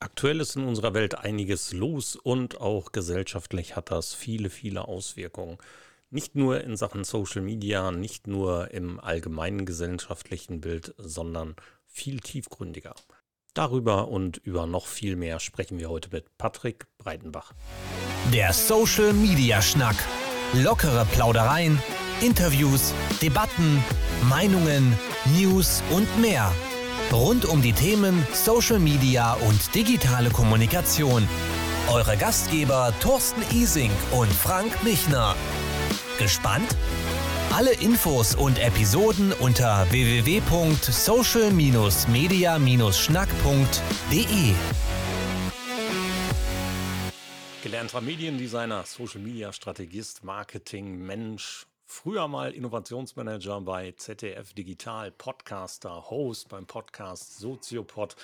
Aktuell ist in unserer Welt einiges los und auch gesellschaftlich hat das viele, viele Auswirkungen. Nicht nur in Sachen Social Media, nicht nur im allgemeinen gesellschaftlichen Bild, sondern viel tiefgründiger. Darüber und über noch viel mehr sprechen wir heute mit Patrick Breitenbach. Der Social Media Schnack. Lockere Plaudereien, Interviews, Debatten, Meinungen, News und mehr. Rund um die Themen Social Media und digitale Kommunikation. Eure Gastgeber Thorsten Ising und Frank Michner. Gespannt? Alle Infos und Episoden unter www.social-media-schnack.de. Gelernter Mediendesigner, Social Media Strategist, Marketing, Mensch, Früher mal Innovationsmanager bei ZDF Digital, Podcaster, Host beim Podcast Soziopod,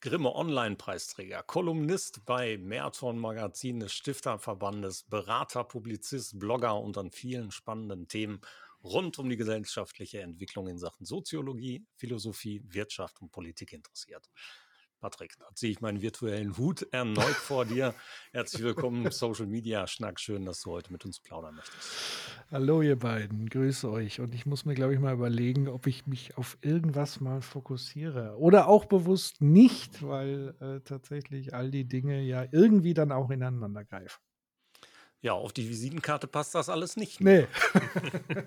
Grimme Online-Preisträger, Kolumnist bei Merton Magazin des Stifterverbandes, Berater, Publizist, Blogger und an vielen spannenden Themen rund um die gesellschaftliche Entwicklung in Sachen Soziologie, Philosophie, Wirtschaft und Politik interessiert. Patrick, da ziehe ich meinen virtuellen Hut erneut vor dir. Herzlich willkommen Social Media Schnack. Schön, dass du heute mit uns plaudern möchtest. Hallo, ihr beiden. Grüße euch. Und ich muss mir, glaube ich, mal überlegen, ob ich mich auf irgendwas mal fokussiere. Oder auch bewusst nicht, weil äh, tatsächlich all die Dinge ja irgendwie dann auch ineinander greifen. Ja, auf die Visitenkarte passt das alles nicht. Ne? Nee.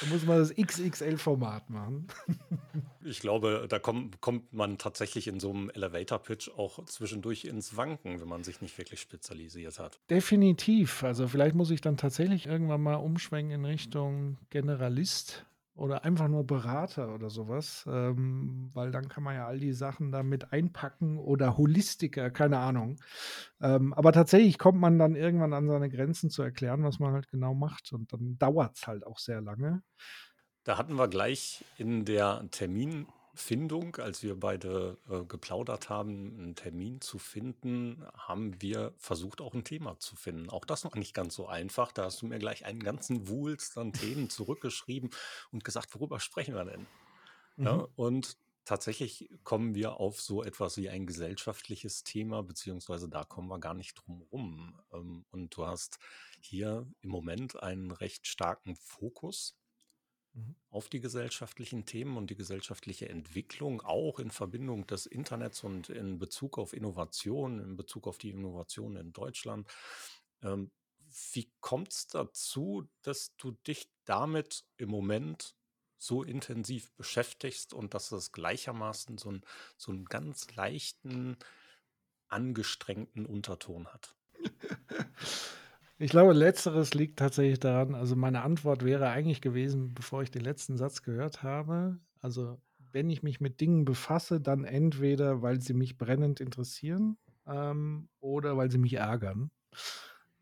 da muss man das XXL-Format machen. ich glaube, da kommt, kommt man tatsächlich in so einem Elevator-Pitch auch zwischendurch ins Wanken, wenn man sich nicht wirklich spezialisiert hat. Definitiv. Also vielleicht muss ich dann tatsächlich irgendwann mal umschwenken in Richtung Generalist oder einfach nur Berater oder sowas, ähm, weil dann kann man ja all die Sachen damit einpacken oder Holistiker, keine Ahnung. Ähm, aber tatsächlich kommt man dann irgendwann an seine Grenzen zu erklären, was man halt genau macht und dann dauert es halt auch sehr lange. Da hatten wir gleich in der Termin Findung, als wir beide äh, geplaudert haben, einen Termin zu finden, haben wir versucht, auch ein Thema zu finden. Auch das noch nicht ganz so einfach. Da hast du mir gleich einen ganzen Wulst an Themen zurückgeschrieben und gesagt, worüber sprechen wir denn? Mhm. Ja, und tatsächlich kommen wir auf so etwas wie ein gesellschaftliches Thema, beziehungsweise da kommen wir gar nicht drum rum. Ähm, und du hast hier im Moment einen recht starken Fokus Mhm. auf die gesellschaftlichen Themen und die gesellschaftliche Entwicklung, auch in Verbindung des Internets und in Bezug auf Innovation, in Bezug auf die Innovation in Deutschland. Ähm, wie kommt es dazu, dass du dich damit im Moment so intensiv beschäftigst und dass es gleichermaßen so, ein, so einen ganz leichten, angestrengten Unterton hat? Ich glaube, letzteres liegt tatsächlich daran, also meine Antwort wäre eigentlich gewesen, bevor ich den letzten Satz gehört habe. Also, wenn ich mich mit Dingen befasse, dann entweder, weil sie mich brennend interessieren ähm, oder weil sie mich ärgern.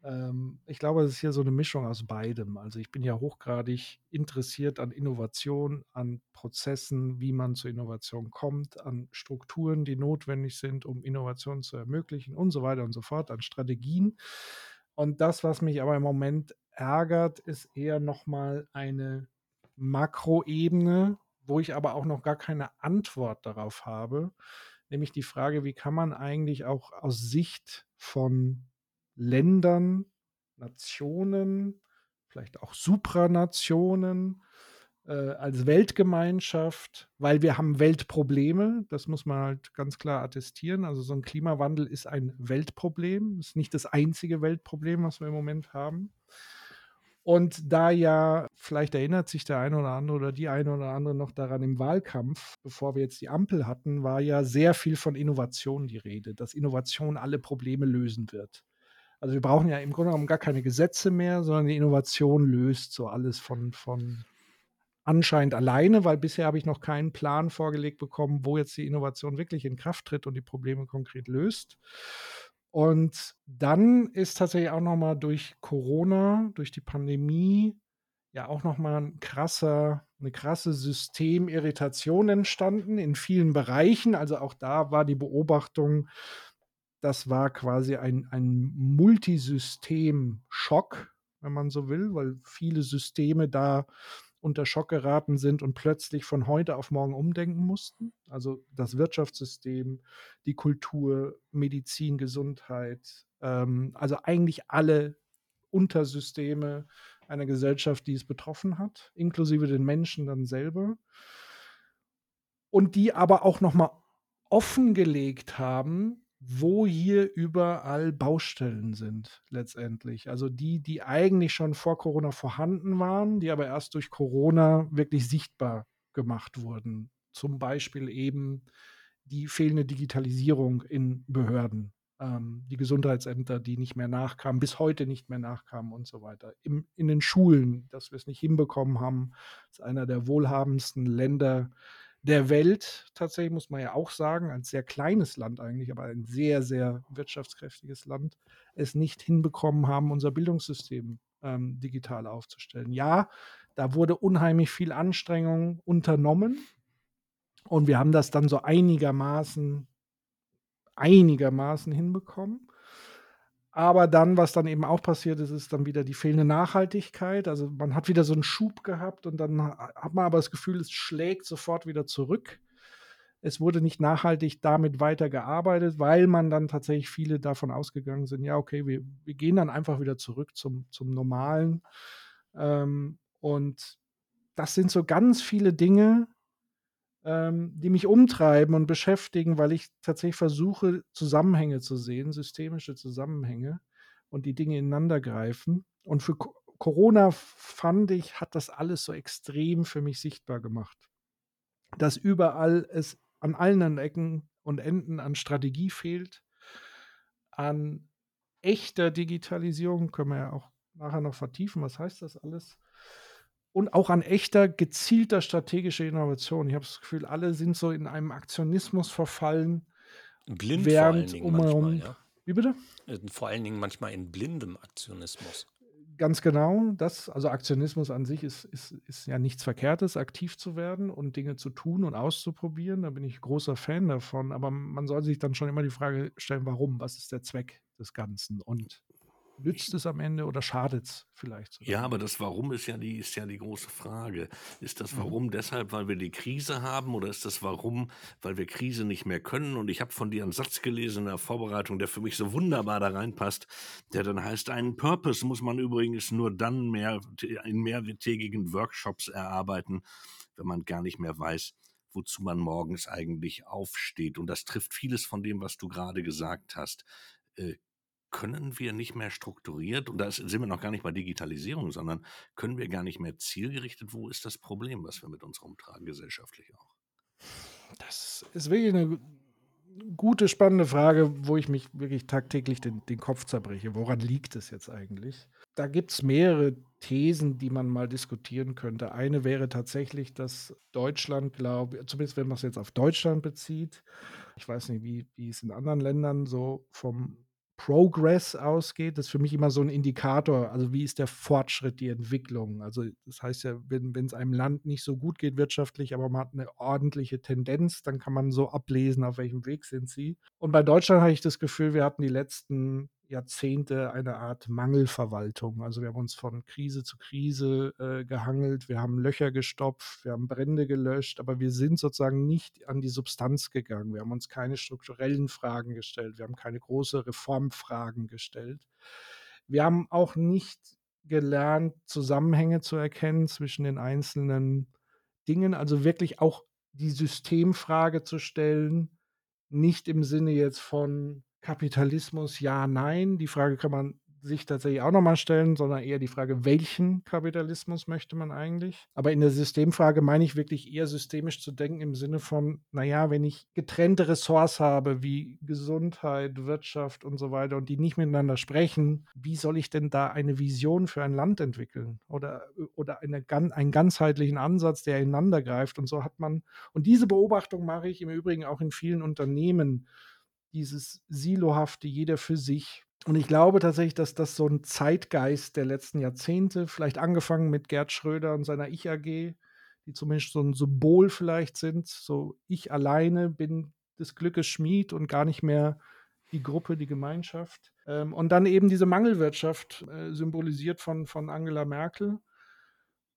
Ähm, ich glaube, es ist hier so eine Mischung aus beidem. Also ich bin ja hochgradig interessiert an Innovation, an Prozessen, wie man zur Innovation kommt, an Strukturen, die notwendig sind, um Innovation zu ermöglichen und so weiter und so fort, an Strategien. Und das, was mich aber im Moment ärgert, ist eher nochmal eine Makroebene, wo ich aber auch noch gar keine Antwort darauf habe. Nämlich die Frage, wie kann man eigentlich auch aus Sicht von Ländern, Nationen, vielleicht auch Supranationen, als Weltgemeinschaft, weil wir haben Weltprobleme, das muss man halt ganz klar attestieren. Also so ein Klimawandel ist ein Weltproblem, ist nicht das einzige Weltproblem, was wir im Moment haben. Und da ja, vielleicht erinnert sich der eine oder andere oder die eine oder andere noch daran im Wahlkampf, bevor wir jetzt die Ampel hatten, war ja sehr viel von Innovation die Rede, dass Innovation alle Probleme lösen wird. Also wir brauchen ja im Grunde genommen gar keine Gesetze mehr, sondern die Innovation löst so alles von, von anscheinend alleine, weil bisher habe ich noch keinen Plan vorgelegt bekommen, wo jetzt die Innovation wirklich in Kraft tritt und die Probleme konkret löst. Und dann ist tatsächlich auch noch mal durch Corona, durch die Pandemie ja auch noch mal ein krasser, eine krasse Systemirritation entstanden in vielen Bereichen. Also auch da war die Beobachtung, das war quasi ein, ein Multisystem-Schock, wenn man so will, weil viele Systeme da unter Schock geraten sind und plötzlich von heute auf morgen umdenken mussten. Also das Wirtschaftssystem, die Kultur, Medizin, Gesundheit, ähm, also eigentlich alle Untersysteme einer Gesellschaft, die es betroffen hat, inklusive den Menschen dann selber. Und die aber auch nochmal offengelegt haben, wo hier überall Baustellen sind letztendlich. Also die, die eigentlich schon vor Corona vorhanden waren, die aber erst durch Corona wirklich sichtbar gemacht wurden. Zum Beispiel eben die fehlende Digitalisierung in Behörden, ähm, die Gesundheitsämter, die nicht mehr nachkamen, bis heute nicht mehr nachkamen und so weiter. Im, in den Schulen, dass wir es nicht hinbekommen haben, ist einer der wohlhabendsten Länder der Welt, tatsächlich muss man ja auch sagen, ein sehr kleines Land eigentlich, aber ein sehr, sehr wirtschaftskräftiges Land, es nicht hinbekommen haben, unser Bildungssystem ähm, digital aufzustellen. Ja, da wurde unheimlich viel Anstrengung unternommen und wir haben das dann so einigermaßen, einigermaßen hinbekommen. Aber dann, was dann eben auch passiert ist, ist dann wieder die fehlende Nachhaltigkeit. Also man hat wieder so einen Schub gehabt und dann hat man aber das Gefühl, es schlägt sofort wieder zurück. Es wurde nicht nachhaltig damit weitergearbeitet, weil man dann tatsächlich viele davon ausgegangen sind, ja, okay, wir, wir gehen dann einfach wieder zurück zum, zum Normalen. Ähm, und das sind so ganz viele Dinge, ähm, die mich umtreiben und beschäftigen, weil ich tatsächlich versuche, Zusammenhänge zu sehen, systemische Zusammenhänge und die Dinge ineinander greifen. Und für Co Corona fand ich, hat das alles so extrem für mich sichtbar gemacht. Dass überall es an allen Ecken und Enden an Strategie fehlt, an echter Digitalisierung, können wir ja auch nachher noch vertiefen, was heißt das alles? Und auch an echter, gezielter strategischer Innovation. Ich habe das Gefühl, alle sind so in einem Aktionismus verfallen. Blind während vor allen Dingen um, manchmal, ja. Wie bitte? Äh, vor allen Dingen manchmal in blindem Aktionismus. Ganz genau. Das, also Aktionismus an sich ist, ist, ist ja nichts Verkehrtes, aktiv zu werden und Dinge zu tun und auszuprobieren. Da bin ich großer Fan davon. Aber man soll sich dann schon immer die Frage stellen, warum? Was ist der Zweck des Ganzen? Und nützt es am Ende oder schadet es vielleicht? Sogar? Ja, aber das Warum ist ja, die, ist ja die große Frage. Ist das mhm. Warum mhm. deshalb, weil wir die Krise haben oder ist das Warum, weil wir Krise nicht mehr können? Und ich habe von dir einen Satz gelesen in der Vorbereitung, der für mich so wunderbar da reinpasst, der dann heißt, einen Purpose muss man übrigens nur dann mehr in mehrtägigen Workshops erarbeiten, wenn man gar nicht mehr weiß, wozu man morgens eigentlich aufsteht. Und das trifft vieles von dem, was du gerade gesagt hast. Äh, können wir nicht mehr strukturiert, und da sind wir noch gar nicht bei Digitalisierung, sondern können wir gar nicht mehr zielgerichtet, wo ist das Problem, was wir mit uns rumtragen, gesellschaftlich auch? Das ist wirklich eine gute, spannende Frage, wo ich mich wirklich tagtäglich den, den Kopf zerbreche. Woran liegt es jetzt eigentlich? Da gibt es mehrere Thesen, die man mal diskutieren könnte. Eine wäre tatsächlich, dass Deutschland, glaube zumindest wenn man es jetzt auf Deutschland bezieht, ich weiß nicht, wie, wie es in anderen Ländern so vom Progress ausgeht, das ist für mich immer so ein Indikator. Also wie ist der Fortschritt, die Entwicklung? Also das heißt ja, wenn es einem Land nicht so gut geht wirtschaftlich, aber man hat eine ordentliche Tendenz, dann kann man so ablesen, auf welchem Weg sind sie. Und bei Deutschland habe ich das Gefühl, wir hatten die letzten Jahrzehnte eine Art Mangelverwaltung. Also wir haben uns von Krise zu Krise äh, gehangelt, wir haben Löcher gestopft, wir haben Brände gelöscht, aber wir sind sozusagen nicht an die Substanz gegangen. Wir haben uns keine strukturellen Fragen gestellt, wir haben keine große Reformfragen gestellt. Wir haben auch nicht gelernt, Zusammenhänge zu erkennen zwischen den einzelnen Dingen, also wirklich auch die Systemfrage zu stellen, nicht im Sinne jetzt von Kapitalismus ja, nein. Die Frage kann man sich tatsächlich auch nochmal stellen, sondern eher die Frage, welchen Kapitalismus möchte man eigentlich? Aber in der Systemfrage meine ich wirklich eher systemisch zu denken im Sinne von, naja, wenn ich getrennte Ressorts habe wie Gesundheit, Wirtschaft und so weiter und die nicht miteinander sprechen, wie soll ich denn da eine Vision für ein Land entwickeln? Oder, oder eine, einen ganzheitlichen Ansatz, der ineinander greift? Und so hat man, und diese Beobachtung mache ich im Übrigen auch in vielen Unternehmen dieses Silohafte, jeder für sich. Und ich glaube tatsächlich, dass das so ein Zeitgeist der letzten Jahrzehnte, vielleicht angefangen mit Gerd Schröder und seiner Ich-AG, die zumindest so ein Symbol vielleicht sind, so ich alleine bin des Glückes Schmied und gar nicht mehr die Gruppe, die Gemeinschaft. Ähm, und dann eben diese Mangelwirtschaft, äh, symbolisiert von, von Angela Merkel,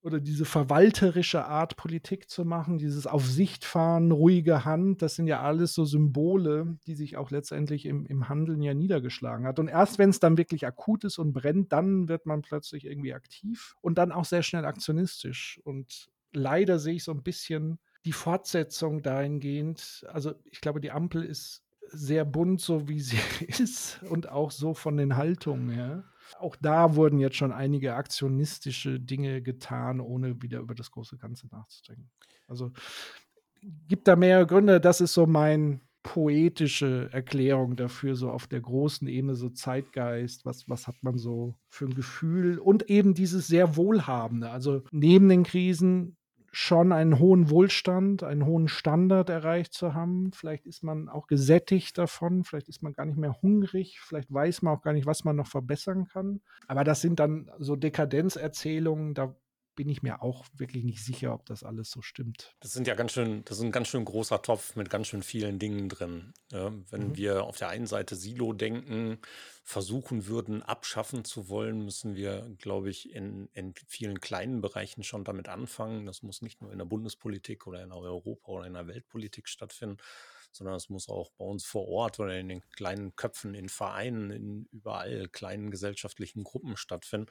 oder diese verwalterische Art, Politik zu machen, dieses auf fahren, ruhige Hand, das sind ja alles so Symbole, die sich auch letztendlich im, im Handeln ja niedergeschlagen hat. Und erst wenn es dann wirklich akut ist und brennt, dann wird man plötzlich irgendwie aktiv und dann auch sehr schnell aktionistisch. Und leider sehe ich so ein bisschen die Fortsetzung dahingehend. Also ich glaube, die Ampel ist sehr bunt, so wie sie ist und auch so von den Haltungen her. Auch da wurden jetzt schon einige aktionistische Dinge getan, ohne wieder über das große Ganze nachzudenken. Also gibt da mehrere Gründe. Das ist so mein poetische Erklärung dafür, so auf der großen Ebene, so Zeitgeist, was, was hat man so für ein Gefühl und eben dieses sehr Wohlhabende. Also neben den Krisen schon einen hohen Wohlstand, einen hohen Standard erreicht zu haben. Vielleicht ist man auch gesättigt davon, vielleicht ist man gar nicht mehr hungrig, vielleicht weiß man auch gar nicht, was man noch verbessern kann. Aber das sind dann so Dekadenzerzählungen, da bin ich mir auch wirklich nicht sicher, ob das alles so stimmt. Das sind ja ganz schön, das ist ein ganz schön großer Topf mit ganz schön vielen Dingen drin. Ja, wenn mhm. wir auf der einen Seite Silo denken, versuchen würden, abschaffen zu wollen, müssen wir, glaube ich, in, in vielen kleinen Bereichen schon damit anfangen. Das muss nicht nur in der Bundespolitik oder in der Europa oder in der Weltpolitik stattfinden, sondern es muss auch bei uns vor Ort oder in den kleinen Köpfen, in Vereinen, in überall kleinen gesellschaftlichen Gruppen stattfinden.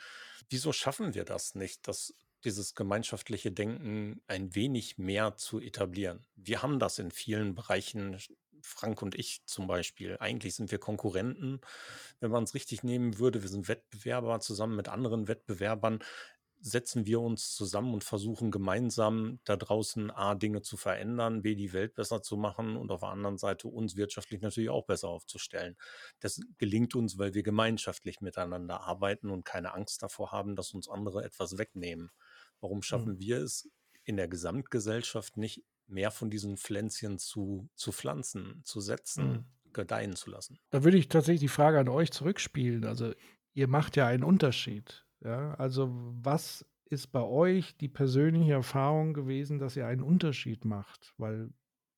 Wieso schaffen wir das nicht, dass dieses gemeinschaftliche Denken ein wenig mehr zu etablieren. Wir haben das in vielen Bereichen, Frank und ich zum Beispiel. Eigentlich sind wir Konkurrenten, wenn man es richtig nehmen würde. Wir sind Wettbewerber zusammen mit anderen Wettbewerbern. Setzen wir uns zusammen und versuchen gemeinsam da draußen A, Dinge zu verändern, B, die Welt besser zu machen und auf der anderen Seite uns wirtschaftlich natürlich auch besser aufzustellen. Das gelingt uns, weil wir gemeinschaftlich miteinander arbeiten und keine Angst davor haben, dass uns andere etwas wegnehmen. Warum schaffen mhm. wir es in der Gesamtgesellschaft nicht, mehr von diesen Pflänzchen zu, zu pflanzen, zu setzen, mhm. gedeihen zu lassen? Da würde ich tatsächlich die Frage an euch zurückspielen. Also ihr macht ja einen Unterschied. Ja? Also was ist bei euch die persönliche Erfahrung gewesen, dass ihr einen Unterschied macht? Weil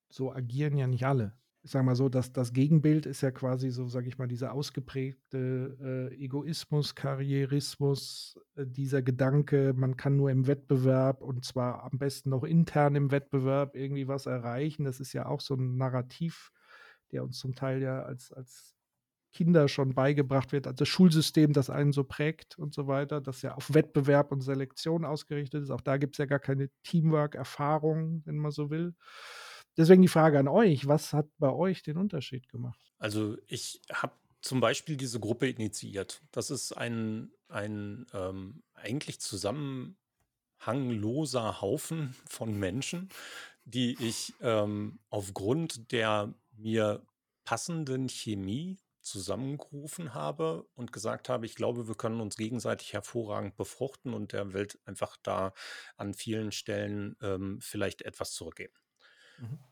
so agieren ja nicht alle ich sage mal so, dass das Gegenbild ist ja quasi so, sage ich mal, dieser ausgeprägte äh, Egoismus, Karrierismus, äh, dieser Gedanke, man kann nur im Wettbewerb und zwar am besten noch intern im Wettbewerb irgendwie was erreichen. Das ist ja auch so ein Narrativ, der uns zum Teil ja als, als Kinder schon beigebracht wird, also das Schulsystem, das einen so prägt und so weiter, das ja auf Wettbewerb und Selektion ausgerichtet ist. Auch da gibt es ja gar keine Teamwork-Erfahrung, wenn man so will. Deswegen die Frage an euch, was hat bei euch den Unterschied gemacht? Also ich habe zum Beispiel diese Gruppe initiiert. Das ist ein, ein ähm, eigentlich zusammenhangloser Haufen von Menschen, die ich ähm, aufgrund der mir passenden Chemie zusammengerufen habe und gesagt habe, ich glaube, wir können uns gegenseitig hervorragend befruchten und der Welt einfach da an vielen Stellen ähm, vielleicht etwas zurückgeben.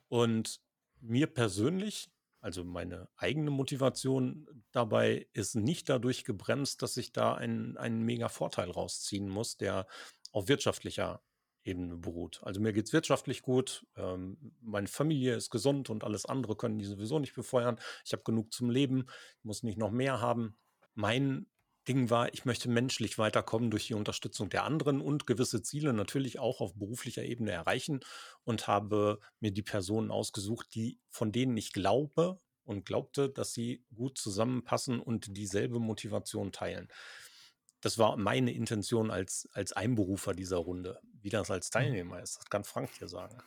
Und mir persönlich, also meine eigene Motivation dabei ist nicht dadurch gebremst, dass ich da einen, einen mega Vorteil rausziehen muss, der auf wirtschaftlicher Ebene beruht. Also mir geht es wirtschaftlich gut, ähm, meine Familie ist gesund und alles andere können die sowieso nicht befeuern. Ich habe genug zum Leben, muss nicht noch mehr haben. Mein Ding war, ich möchte menschlich weiterkommen durch die Unterstützung der anderen und gewisse Ziele natürlich auch auf beruflicher Ebene erreichen und habe mir die Personen ausgesucht, die von denen ich glaube und glaubte, dass sie gut zusammenpassen und dieselbe Motivation teilen. Das war meine Intention als, als Einberufer dieser Runde. Wie das als mhm. Teilnehmer ist, das kann Frank dir sagen.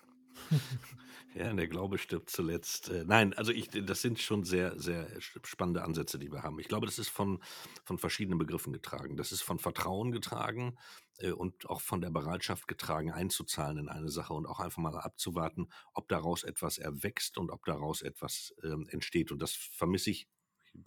Ja, der Glaube stirbt zuletzt. Äh, nein, also ich, das sind schon sehr, sehr spannende Ansätze, die wir haben. Ich glaube, das ist von, von verschiedenen Begriffen getragen. Das ist von Vertrauen getragen äh, und auch von der Bereitschaft getragen, einzuzahlen in eine Sache und auch einfach mal abzuwarten, ob daraus etwas erwächst und ob daraus etwas ähm, entsteht. Und das vermisse ich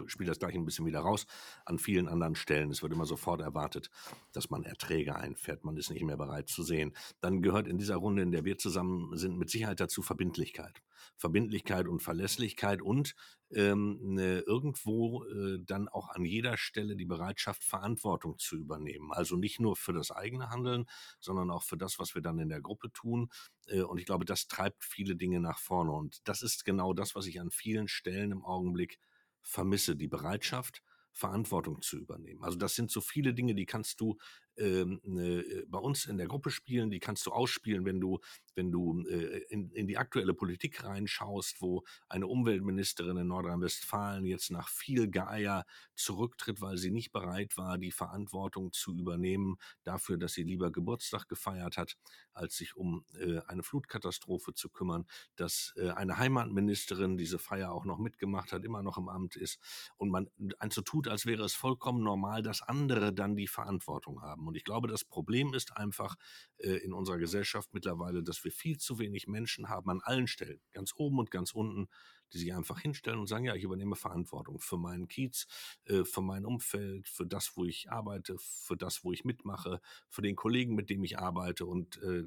spiele das gleich ein bisschen wieder raus, an vielen anderen Stellen. Es wird immer sofort erwartet, dass man Erträge einfährt. Man ist nicht mehr bereit zu sehen. Dann gehört in dieser Runde, in der wir zusammen sind, mit Sicherheit dazu Verbindlichkeit. Verbindlichkeit und Verlässlichkeit und ähm, ne, irgendwo äh, dann auch an jeder Stelle die Bereitschaft, Verantwortung zu übernehmen. Also nicht nur für das eigene Handeln, sondern auch für das, was wir dann in der Gruppe tun. Äh, und ich glaube, das treibt viele Dinge nach vorne. Und das ist genau das, was ich an vielen Stellen im Augenblick vermisse die Bereitschaft, Verantwortung zu übernehmen. Also das sind so viele Dinge, die kannst du bei uns in der Gruppe spielen, die kannst du ausspielen, wenn du, wenn du äh, in, in die aktuelle Politik reinschaust, wo eine Umweltministerin in Nordrhein-Westfalen jetzt nach viel Geier zurücktritt, weil sie nicht bereit war, die Verantwortung zu übernehmen dafür, dass sie lieber Geburtstag gefeiert hat, als sich um äh, eine Flutkatastrophe zu kümmern, dass äh, eine Heimatministerin diese Feier auch noch mitgemacht hat, immer noch im Amt ist und man so tut, als wäre es vollkommen normal, dass andere dann die Verantwortung haben. Und ich glaube, das Problem ist einfach äh, in unserer Gesellschaft mittlerweile, dass wir viel zu wenig Menschen haben an allen Stellen, ganz oben und ganz unten, die sich einfach hinstellen und sagen, ja, ich übernehme Verantwortung für meinen Kiez, äh, für mein Umfeld, für das, wo ich arbeite, für das, wo ich mitmache, für den Kollegen, mit dem ich arbeite. Und äh,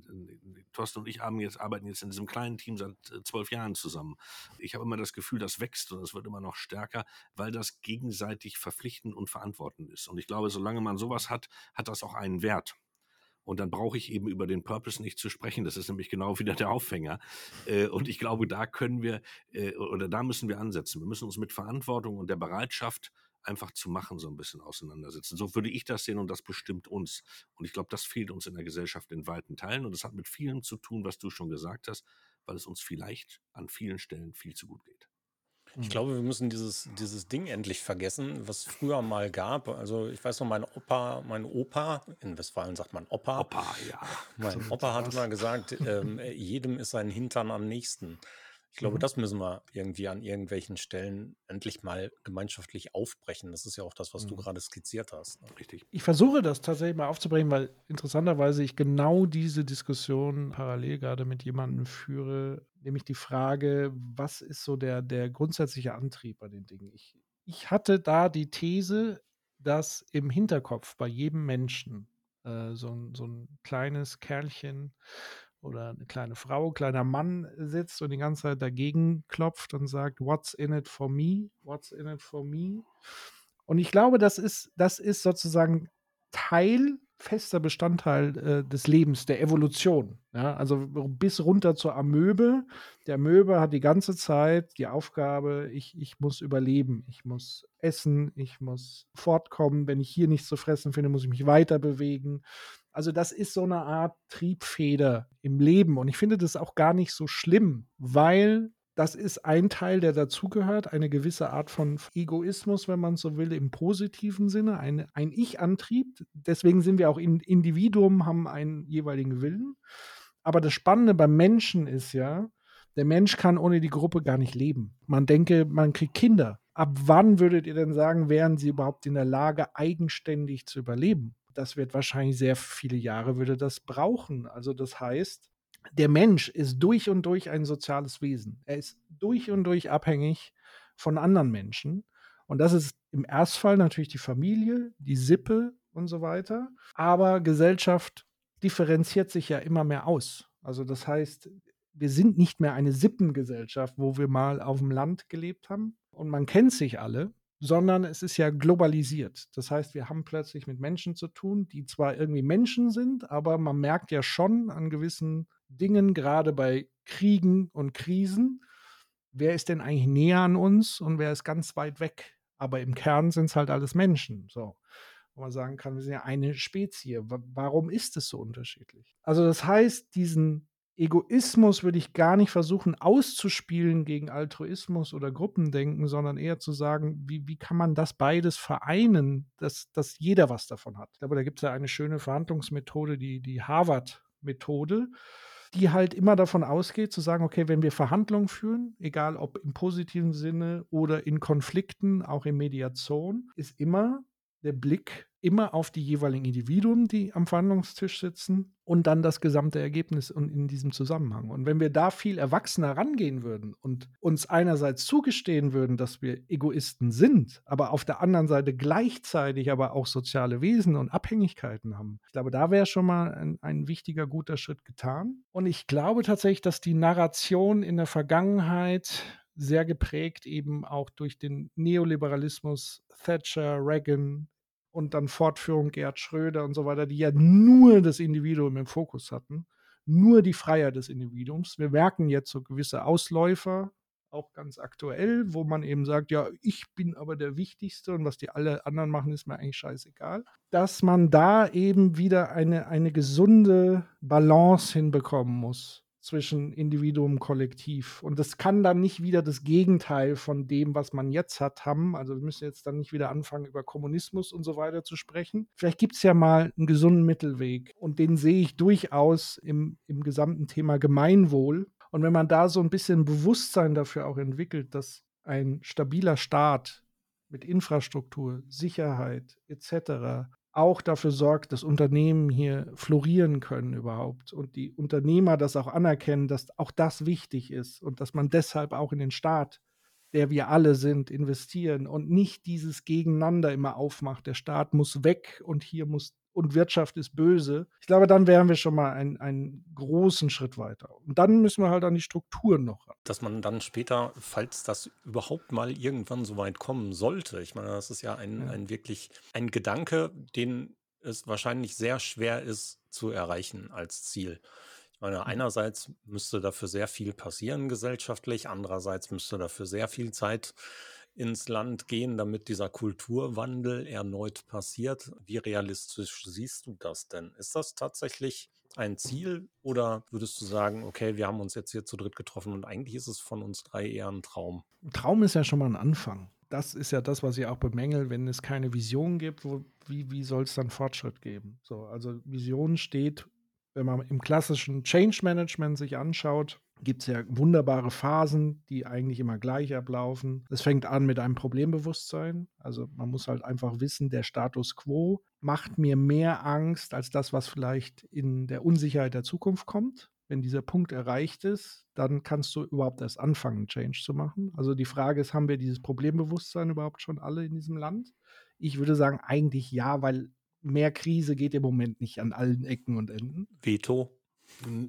Thorsten und ich haben jetzt, arbeiten jetzt in diesem kleinen Team seit äh, zwölf Jahren zusammen. Ich habe immer das Gefühl, das wächst und es wird immer noch stärker, weil das gegenseitig verpflichtend und verantwortend ist. Und ich glaube, solange man sowas hat, hat das auch einen Wert. Und dann brauche ich eben über den Purpose nicht zu sprechen. Das ist nämlich genau wieder der Aufhänger. Äh, und ich glaube, da können wir äh, oder da müssen wir ansetzen. Wir müssen uns mit Verantwortung und der Bereitschaft einfach zu machen, so ein bisschen auseinandersetzen. So würde ich das sehen und das bestimmt uns. Und ich glaube, das fehlt uns in der Gesellschaft in weiten Teilen. Und das hat mit vielem zu tun, was du schon gesagt hast, weil es uns vielleicht an vielen Stellen viel zu gut geht. Ich glaube, wir müssen dieses, dieses Ding endlich vergessen, was früher mal gab. Also ich weiß noch, mein Opa, mein Opa, in Westfalen sagt man Opa. Opa, ja. Mein Opa hat immer gesagt, ähm, jedem ist sein Hintern am nächsten. Ich glaube, Mhm. das müssen wir irgendwie an irgendwelchen Stellen endlich mal gemeinschaftlich aufbrechen. Das ist ja auch das, was du Mhm. gerade skizziert hast. ne? Richtig. Ich versuche das tatsächlich mal aufzubrechen, weil interessanterweise ich genau diese Diskussion parallel gerade mit jemandem führe, nämlich die Frage, was ist so der, der grundsätzliche Antrieb bei den Dingen? Ich, ich hatte da die These, dass im Hinterkopf bei jedem Menschen äh, so, ein, so ein kleines Kerlchen oder eine kleine Frau, kleiner Mann sitzt und die ganze Zeit dagegen klopft und sagt, What's in it for me? What's in it for me? Und ich glaube, das ist, das ist sozusagen Teil, fester Bestandteil äh, des Lebens, der Evolution. Ja? Also bis runter zur Amöbe. Der Amöbe hat die ganze Zeit die Aufgabe, ich, ich muss überleben, ich muss essen, ich muss fortkommen. Wenn ich hier nichts zu fressen finde, muss ich mich weiter bewegen. Also das ist so eine Art Triebfeder im Leben. Und ich finde das auch gar nicht so schlimm, weil das ist ein Teil, der dazugehört, eine gewisse Art von Egoismus, wenn man so will, im positiven Sinne, ein, ein Ich-Antrieb. Deswegen sind wir auch in Individuum, haben einen jeweiligen Willen. Aber das Spannende beim Menschen ist ja, der Mensch kann ohne die Gruppe gar nicht leben. Man denke, man kriegt Kinder. Ab wann würdet ihr denn sagen, wären sie überhaupt in der Lage, eigenständig zu überleben? Das wird wahrscheinlich sehr viele Jahre würde das brauchen. Also das heißt, der Mensch ist durch und durch ein soziales Wesen. Er ist durch und durch abhängig von anderen Menschen. Und das ist im Erstfall natürlich die Familie, die Sippe und so weiter. Aber Gesellschaft differenziert sich ja immer mehr aus. Also das heißt, wir sind nicht mehr eine Sippengesellschaft, wo wir mal auf dem Land gelebt haben und man kennt sich alle, sondern es ist ja globalisiert. Das heißt, wir haben plötzlich mit Menschen zu tun, die zwar irgendwie Menschen sind, aber man merkt ja schon an gewissen Dingen, gerade bei Kriegen und Krisen, wer ist denn eigentlich näher an uns und wer ist ganz weit weg. Aber im Kern sind es halt alles Menschen. So. Wo man sagen kann, wir sind ja eine Spezie. Warum ist es so unterschiedlich? Also, das heißt, diesen Egoismus würde ich gar nicht versuchen auszuspielen gegen Altruismus oder Gruppendenken, sondern eher zu sagen, wie, wie kann man das beides vereinen, dass, dass jeder was davon hat. Glaube, da gibt es ja eine schöne Verhandlungsmethode, die, die Harvard-Methode, die halt immer davon ausgeht, zu sagen, okay, wenn wir Verhandlungen führen, egal ob im positiven Sinne oder in Konflikten, auch in Mediation, ist immer der Blick immer auf die jeweiligen Individuen, die am Verhandlungstisch sitzen und dann das gesamte Ergebnis in diesem Zusammenhang. Und wenn wir da viel erwachsener rangehen würden und uns einerseits zugestehen würden, dass wir Egoisten sind, aber auf der anderen Seite gleichzeitig aber auch soziale Wesen und Abhängigkeiten haben, ich glaube, da wäre schon mal ein, ein wichtiger, guter Schritt getan. Und ich glaube tatsächlich, dass die Narration in der Vergangenheit sehr geprägt eben auch durch den Neoliberalismus, Thatcher, Reagan, und dann Fortführung Gerhard Schröder und so weiter, die ja nur das Individuum im Fokus hatten, nur die Freiheit des Individuums. Wir merken jetzt so gewisse Ausläufer auch ganz aktuell, wo man eben sagt, ja, ich bin aber der Wichtigste und was die alle anderen machen, ist mir eigentlich scheißegal. Dass man da eben wieder eine, eine gesunde Balance hinbekommen muss zwischen Individuum und Kollektiv. Und das kann dann nicht wieder das Gegenteil von dem, was man jetzt hat, haben. Also wir müssen jetzt dann nicht wieder anfangen, über Kommunismus und so weiter zu sprechen. Vielleicht gibt es ja mal einen gesunden Mittelweg. Und den sehe ich durchaus im, im gesamten Thema Gemeinwohl. Und wenn man da so ein bisschen Bewusstsein dafür auch entwickelt, dass ein stabiler Staat mit Infrastruktur, Sicherheit etc auch dafür sorgt, dass Unternehmen hier florieren können überhaupt und die Unternehmer das auch anerkennen, dass auch das wichtig ist und dass man deshalb auch in den Staat, der wir alle sind, investieren und nicht dieses Gegeneinander immer aufmacht. Der Staat muss weg und hier muss und Wirtschaft ist böse. Ich glaube, dann wären wir schon mal einen, einen großen Schritt weiter. Und dann müssen wir halt an die Strukturen noch ran. Dass man dann später, falls das überhaupt mal irgendwann so weit kommen sollte, ich meine, das ist ja ein, ja. ein wirklich ein Gedanke, den es wahrscheinlich sehr schwer ist zu erreichen als Ziel. Ich meine, einerseits müsste dafür sehr viel passieren gesellschaftlich, andererseits müsste dafür sehr viel Zeit ins Land gehen, damit dieser Kulturwandel erneut passiert. Wie realistisch siehst du das denn? Ist das tatsächlich ein Ziel oder würdest du sagen, okay, wir haben uns jetzt hier zu dritt getroffen und eigentlich ist es von uns drei eher ein Traum? Traum ist ja schon mal ein Anfang. Das ist ja das, was ich auch bemängel, wenn es keine Vision gibt, wo, wie, wie soll es dann Fortschritt geben? So, also Vision steht, wenn man im klassischen Change Management sich anschaut, gibt es ja wunderbare Phasen, die eigentlich immer gleich ablaufen. Es fängt an mit einem Problembewusstsein. Also man muss halt einfach wissen, der Status quo macht mir mehr Angst als das, was vielleicht in der Unsicherheit der Zukunft kommt. Wenn dieser Punkt erreicht ist, dann kannst du überhaupt erst anfangen, Change zu machen. Also die Frage ist, haben wir dieses Problembewusstsein überhaupt schon alle in diesem Land? Ich würde sagen, eigentlich ja, weil mehr Krise geht im Moment nicht an allen Ecken und Enden. Veto.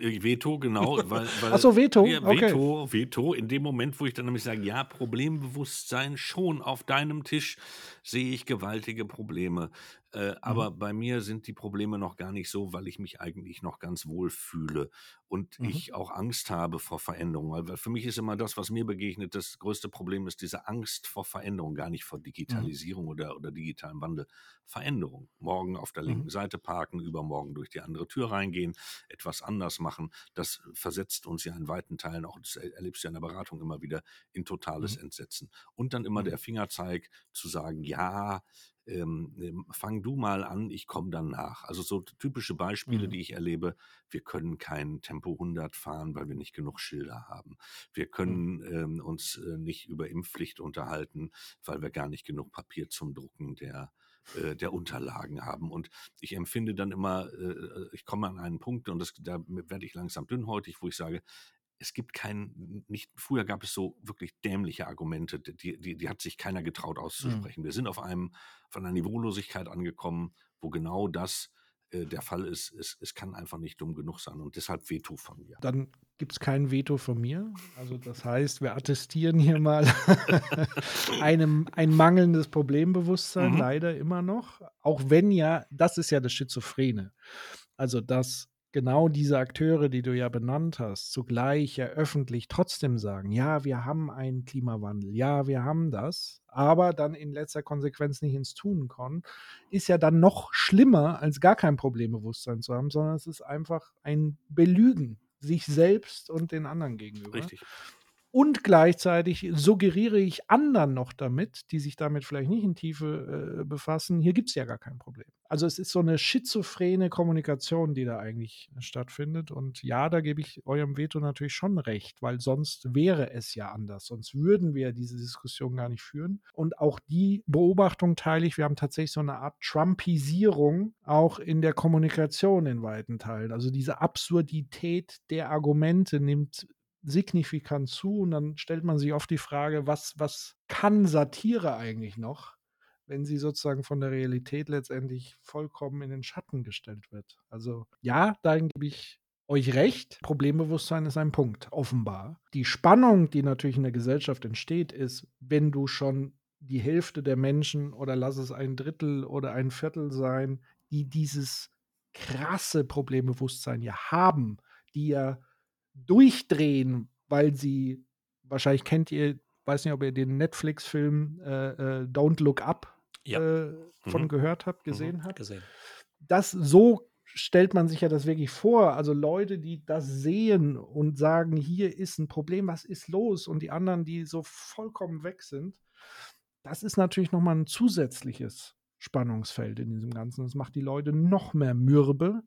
Äh, Veto, genau. Weil, weil, Achso, Veto. Ja, Veto, okay. Veto. In dem Moment, wo ich dann nämlich sage, ja, Problembewusstsein schon auf deinem Tisch, sehe ich gewaltige Probleme. Äh, mhm. Aber bei mir sind die Probleme noch gar nicht so, weil ich mich eigentlich noch ganz wohl fühle und mhm. ich auch Angst habe vor Veränderung. Weil für mich ist immer das, was mir begegnet, das größte Problem ist diese Angst vor Veränderung, gar nicht vor mhm. Digitalisierung mhm. oder, oder digitalem Wandel. Veränderung. Morgen auf der linken mhm. Seite parken, übermorgen durch die andere Tür reingehen, etwas anders machen. Das versetzt uns ja in weiten Teilen, auch das erlebst du ja in der Beratung immer wieder, in totales mhm. Entsetzen. Und dann immer der Fingerzeig zu sagen, ja, ähm, ähm, fang du mal an, ich komme dann nach. Also so typische Beispiele, mhm. die ich erlebe. Wir können kein Tempo 100 fahren, weil wir nicht genug Schilder haben. Wir mhm. können ähm, uns äh, nicht über Impfpflicht unterhalten, weil wir gar nicht genug Papier zum Drucken der äh, der Unterlagen haben. Und ich empfinde dann immer, äh, äh ich komme an einen Punkt und das, da werde ich langsam dünnhäutig, wo ich sage, es gibt kein, nicht, früher gab es so wirklich dämliche Argumente, die, die, die hat sich keiner getraut mhm. auszusprechen. Mhm. Wir sind auf einem, von einer Niveaulosigkeit angekommen, wo genau das äh, der Fall ist. Es, es kann einfach nicht dumm genug sein und deshalb Veto von mir. Dann gibt es kein Veto von mir. Also das heißt, wir attestieren hier mal einem, ein mangelndes Problembewusstsein, mhm. leider immer noch. Auch wenn ja, das ist ja das Schizophrene. Also dass genau diese Akteure, die du ja benannt hast, zugleich ja öffentlich trotzdem sagen, ja, wir haben einen Klimawandel, ja, wir haben das, aber dann in letzter Konsequenz nicht ins Tun kommen, ist ja dann noch schlimmer, als gar kein Problembewusstsein zu haben, sondern es ist einfach ein Belügen sich selbst und den anderen gegenüber. Richtig. Und gleichzeitig suggeriere ich anderen noch damit, die sich damit vielleicht nicht in Tiefe äh, befassen, hier gibt es ja gar kein Problem. Also es ist so eine schizophrene Kommunikation, die da eigentlich stattfindet. Und ja, da gebe ich eurem Veto natürlich schon recht, weil sonst wäre es ja anders. Sonst würden wir diese Diskussion gar nicht führen. Und auch die Beobachtung teile ich. Wir haben tatsächlich so eine Art Trumpisierung auch in der Kommunikation in weiten Teilen. Also diese Absurdität der Argumente nimmt signifikant zu und dann stellt man sich oft die Frage, was, was kann Satire eigentlich noch, wenn sie sozusagen von der Realität letztendlich vollkommen in den Schatten gestellt wird. Also ja, da gebe ich euch recht. Problembewusstsein ist ein Punkt, offenbar. Die Spannung, die natürlich in der Gesellschaft entsteht, ist, wenn du schon die Hälfte der Menschen oder lass es ein Drittel oder ein Viertel sein, die dieses krasse Problembewusstsein ja haben, die ja durchdrehen, weil sie wahrscheinlich kennt ihr, weiß nicht, ob ihr den Netflix-Film äh, äh, Don't Look Up Ja. äh, von Mhm. gehört habt, Mhm. gesehen habt. Gesehen. Das so stellt man sich ja das wirklich vor. Also Leute, die das sehen und sagen, hier ist ein Problem, was ist los? Und die anderen, die so vollkommen weg sind. Das ist natürlich nochmal ein zusätzliches Spannungsfeld in diesem Ganzen. Das macht die Leute noch mehr mürbe,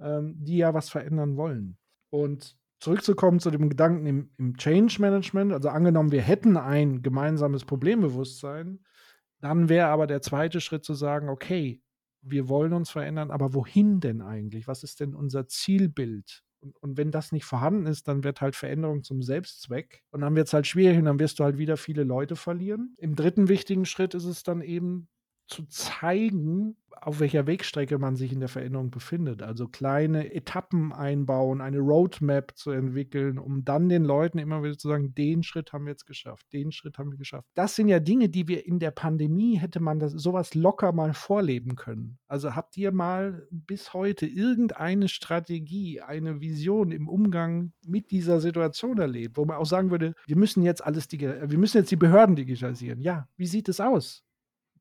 ähm, die ja was verändern wollen. Und zurückzukommen zu dem Gedanken im, im Change Management, also angenommen, wir hätten ein gemeinsames Problembewusstsein, dann wäre aber der zweite Schritt zu sagen, okay, wir wollen uns verändern, aber wohin denn eigentlich? Was ist denn unser Zielbild? Und, und wenn das nicht vorhanden ist, dann wird halt Veränderung zum Selbstzweck. Und dann wird es halt schwierig und dann wirst du halt wieder viele Leute verlieren. Im dritten wichtigen Schritt ist es dann eben zu zeigen, auf welcher Wegstrecke man sich in der Veränderung befindet. Also kleine Etappen einbauen, eine Roadmap zu entwickeln, um dann den Leuten immer wieder zu sagen, den Schritt haben wir jetzt geschafft, den Schritt haben wir geschafft. Das sind ja Dinge, die wir in der Pandemie hätte man das sowas locker mal vorleben können. Also habt ihr mal bis heute irgendeine Strategie, eine Vision im Umgang mit dieser Situation erlebt, wo man auch sagen würde, wir müssen jetzt alles, wir müssen jetzt die Behörden digitalisieren. Ja, wie sieht es aus?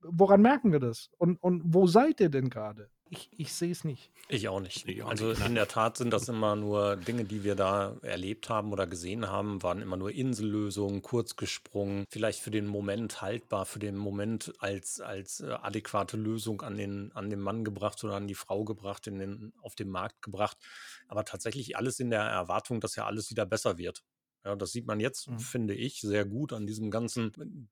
Woran merken wir das? Und, und wo seid ihr denn gerade? Ich, ich sehe es nicht. Ich auch nicht. Ich auch also nicht, in der Tat sind das immer nur Dinge, die wir da erlebt haben oder gesehen haben, waren immer nur Insellösungen, kurz gesprungen, vielleicht für den Moment haltbar, für den Moment als, als äh, adäquate Lösung an den, an den Mann gebracht oder an die Frau gebracht, in den, auf den Markt gebracht. Aber tatsächlich alles in der Erwartung, dass ja alles wieder besser wird. Ja, das sieht man jetzt, Mhm. finde ich, sehr gut an diesem ganzen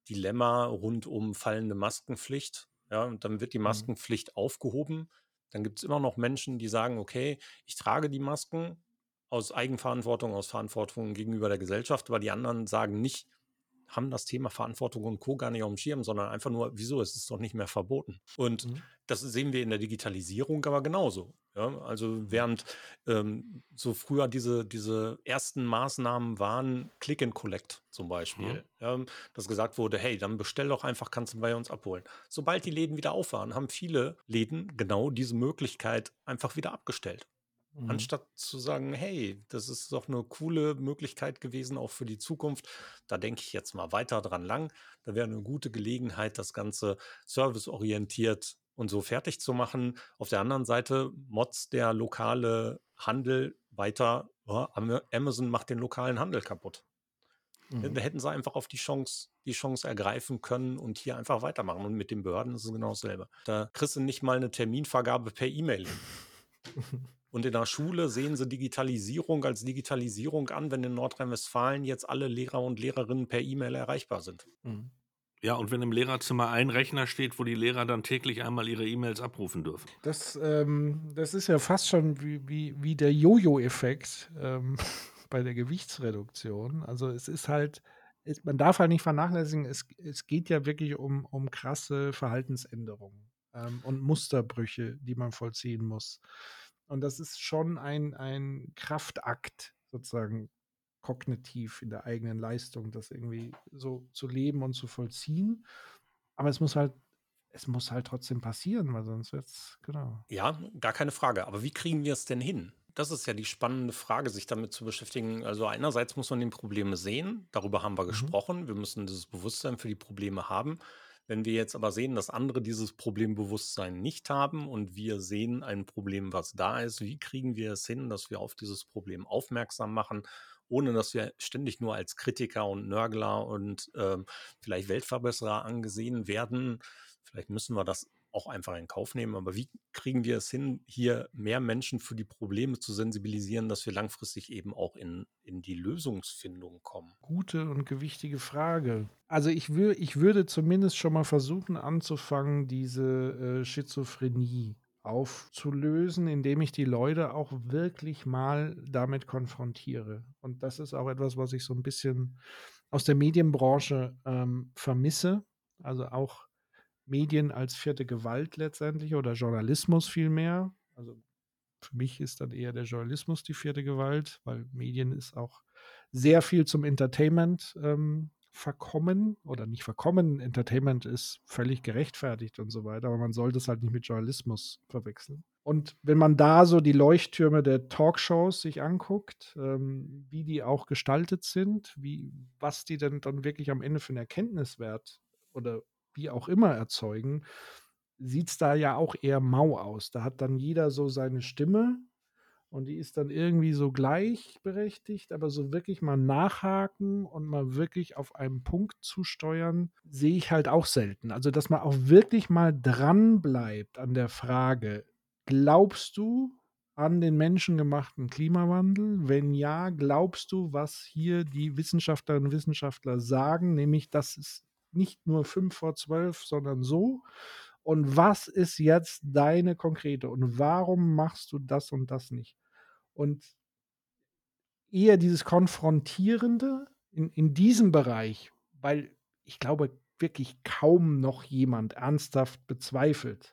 Dilemma rund um fallende Maskenpflicht. Ja, und dann wird die Mhm. Maskenpflicht aufgehoben. Dann gibt es immer noch Menschen, die sagen, okay, ich trage die Masken aus Eigenverantwortung, aus Verantwortung gegenüber der Gesellschaft, aber die anderen sagen nicht, haben das Thema Verantwortung und Co. gar nicht auf dem Schirm, sondern einfach nur, wieso, es ist doch nicht mehr verboten. Und Mhm. das sehen wir in der Digitalisierung aber genauso. Ja? Also während ähm, so früher diese, diese ersten Maßnahmen waren, Click and Collect zum Beispiel, ja, dass gesagt wurde, hey, dann bestell doch einfach, kannst du bei uns abholen. Sobald die Läden wieder auf waren, haben viele Läden genau diese Möglichkeit einfach wieder abgestellt. Mhm. Anstatt zu sagen, hey, das ist doch eine coole Möglichkeit gewesen, auch für die Zukunft. Da denke ich jetzt mal weiter dran lang. Da wäre eine gute Gelegenheit, das Ganze serviceorientiert und so fertig zu machen. Auf der anderen Seite motzt der lokale Handel weiter, "Oh, Am- Amazon macht den lokalen Handel kaputt. Mhm. Da hätten sie einfach auf die Chance, die Chance ergreifen können und hier einfach weitermachen. Und mit den Behörden ist es genau dasselbe. Da kriegst du nicht mal eine Terminvergabe per E-Mail. Und in der Schule sehen sie Digitalisierung als Digitalisierung an, wenn in Nordrhein-Westfalen jetzt alle Lehrer und Lehrerinnen per E-Mail erreichbar sind. Mhm. Ja, und wenn im Lehrerzimmer ein Rechner steht, wo die Lehrer dann täglich einmal ihre E-Mails abrufen dürfen. Das, ähm, das ist ja fast schon wie, wie, wie der Jojo-Effekt ähm, bei der Gewichtsreduktion. Also es ist halt, es, man darf halt nicht vernachlässigen, es, es geht ja wirklich um, um krasse Verhaltensänderungen ähm, und Musterbrüche, die man vollziehen muss. Und das ist schon ein, ein Kraftakt, sozusagen kognitiv in der eigenen Leistung, das irgendwie so zu leben und zu vollziehen. Aber es muss halt, es muss halt trotzdem passieren, weil sonst wird es, genau. Ja, gar keine Frage. Aber wie kriegen wir es denn hin? Das ist ja die spannende Frage, sich damit zu beschäftigen. Also einerseits muss man die Probleme sehen, darüber haben wir Mhm. gesprochen. Wir müssen dieses Bewusstsein für die Probleme haben. Wenn wir jetzt aber sehen, dass andere dieses Problembewusstsein nicht haben und wir sehen ein Problem, was da ist, wie kriegen wir es hin, dass wir auf dieses Problem aufmerksam machen, ohne dass wir ständig nur als Kritiker und Nörgler und ähm, vielleicht Weltverbesserer angesehen werden? Vielleicht müssen wir das auch einfach in Kauf nehmen. Aber wie kriegen wir es hin, hier mehr Menschen für die Probleme zu sensibilisieren, dass wir langfristig eben auch in, in die Lösungsfindung kommen? Gute und gewichtige Frage. Also ich, wür, ich würde zumindest schon mal versuchen anzufangen, diese äh, Schizophrenie aufzulösen, indem ich die Leute auch wirklich mal damit konfrontiere. Und das ist auch etwas, was ich so ein bisschen aus der Medienbranche ähm, vermisse. Also auch Medien als vierte Gewalt letztendlich oder Journalismus vielmehr. Also für mich ist dann eher der Journalismus die vierte Gewalt, weil Medien ist auch sehr viel zum Entertainment ähm, verkommen oder nicht verkommen. Entertainment ist völlig gerechtfertigt und so weiter, aber man sollte es halt nicht mit Journalismus verwechseln. Und wenn man da so die Leuchttürme der Talkshows sich anguckt, ähm, wie die auch gestaltet sind, wie, was die denn dann wirklich am Ende für einen Erkenntniswert oder wie auch immer erzeugen, sieht es da ja auch eher mau aus. Da hat dann jeder so seine Stimme und die ist dann irgendwie so gleichberechtigt, aber so wirklich mal nachhaken und mal wirklich auf einen Punkt zu steuern, sehe ich halt auch selten. Also, dass man auch wirklich mal dran bleibt an der Frage, glaubst du an den menschengemachten Klimawandel? Wenn ja, glaubst du, was hier die Wissenschaftlerinnen und Wissenschaftler sagen, nämlich, dass es nicht nur fünf vor zwölf, sondern so? Und was ist jetzt deine konkrete und warum machst du das und das nicht? Und eher dieses Konfrontierende in, in diesem Bereich, weil ich glaube, wirklich kaum noch jemand ernsthaft bezweifelt,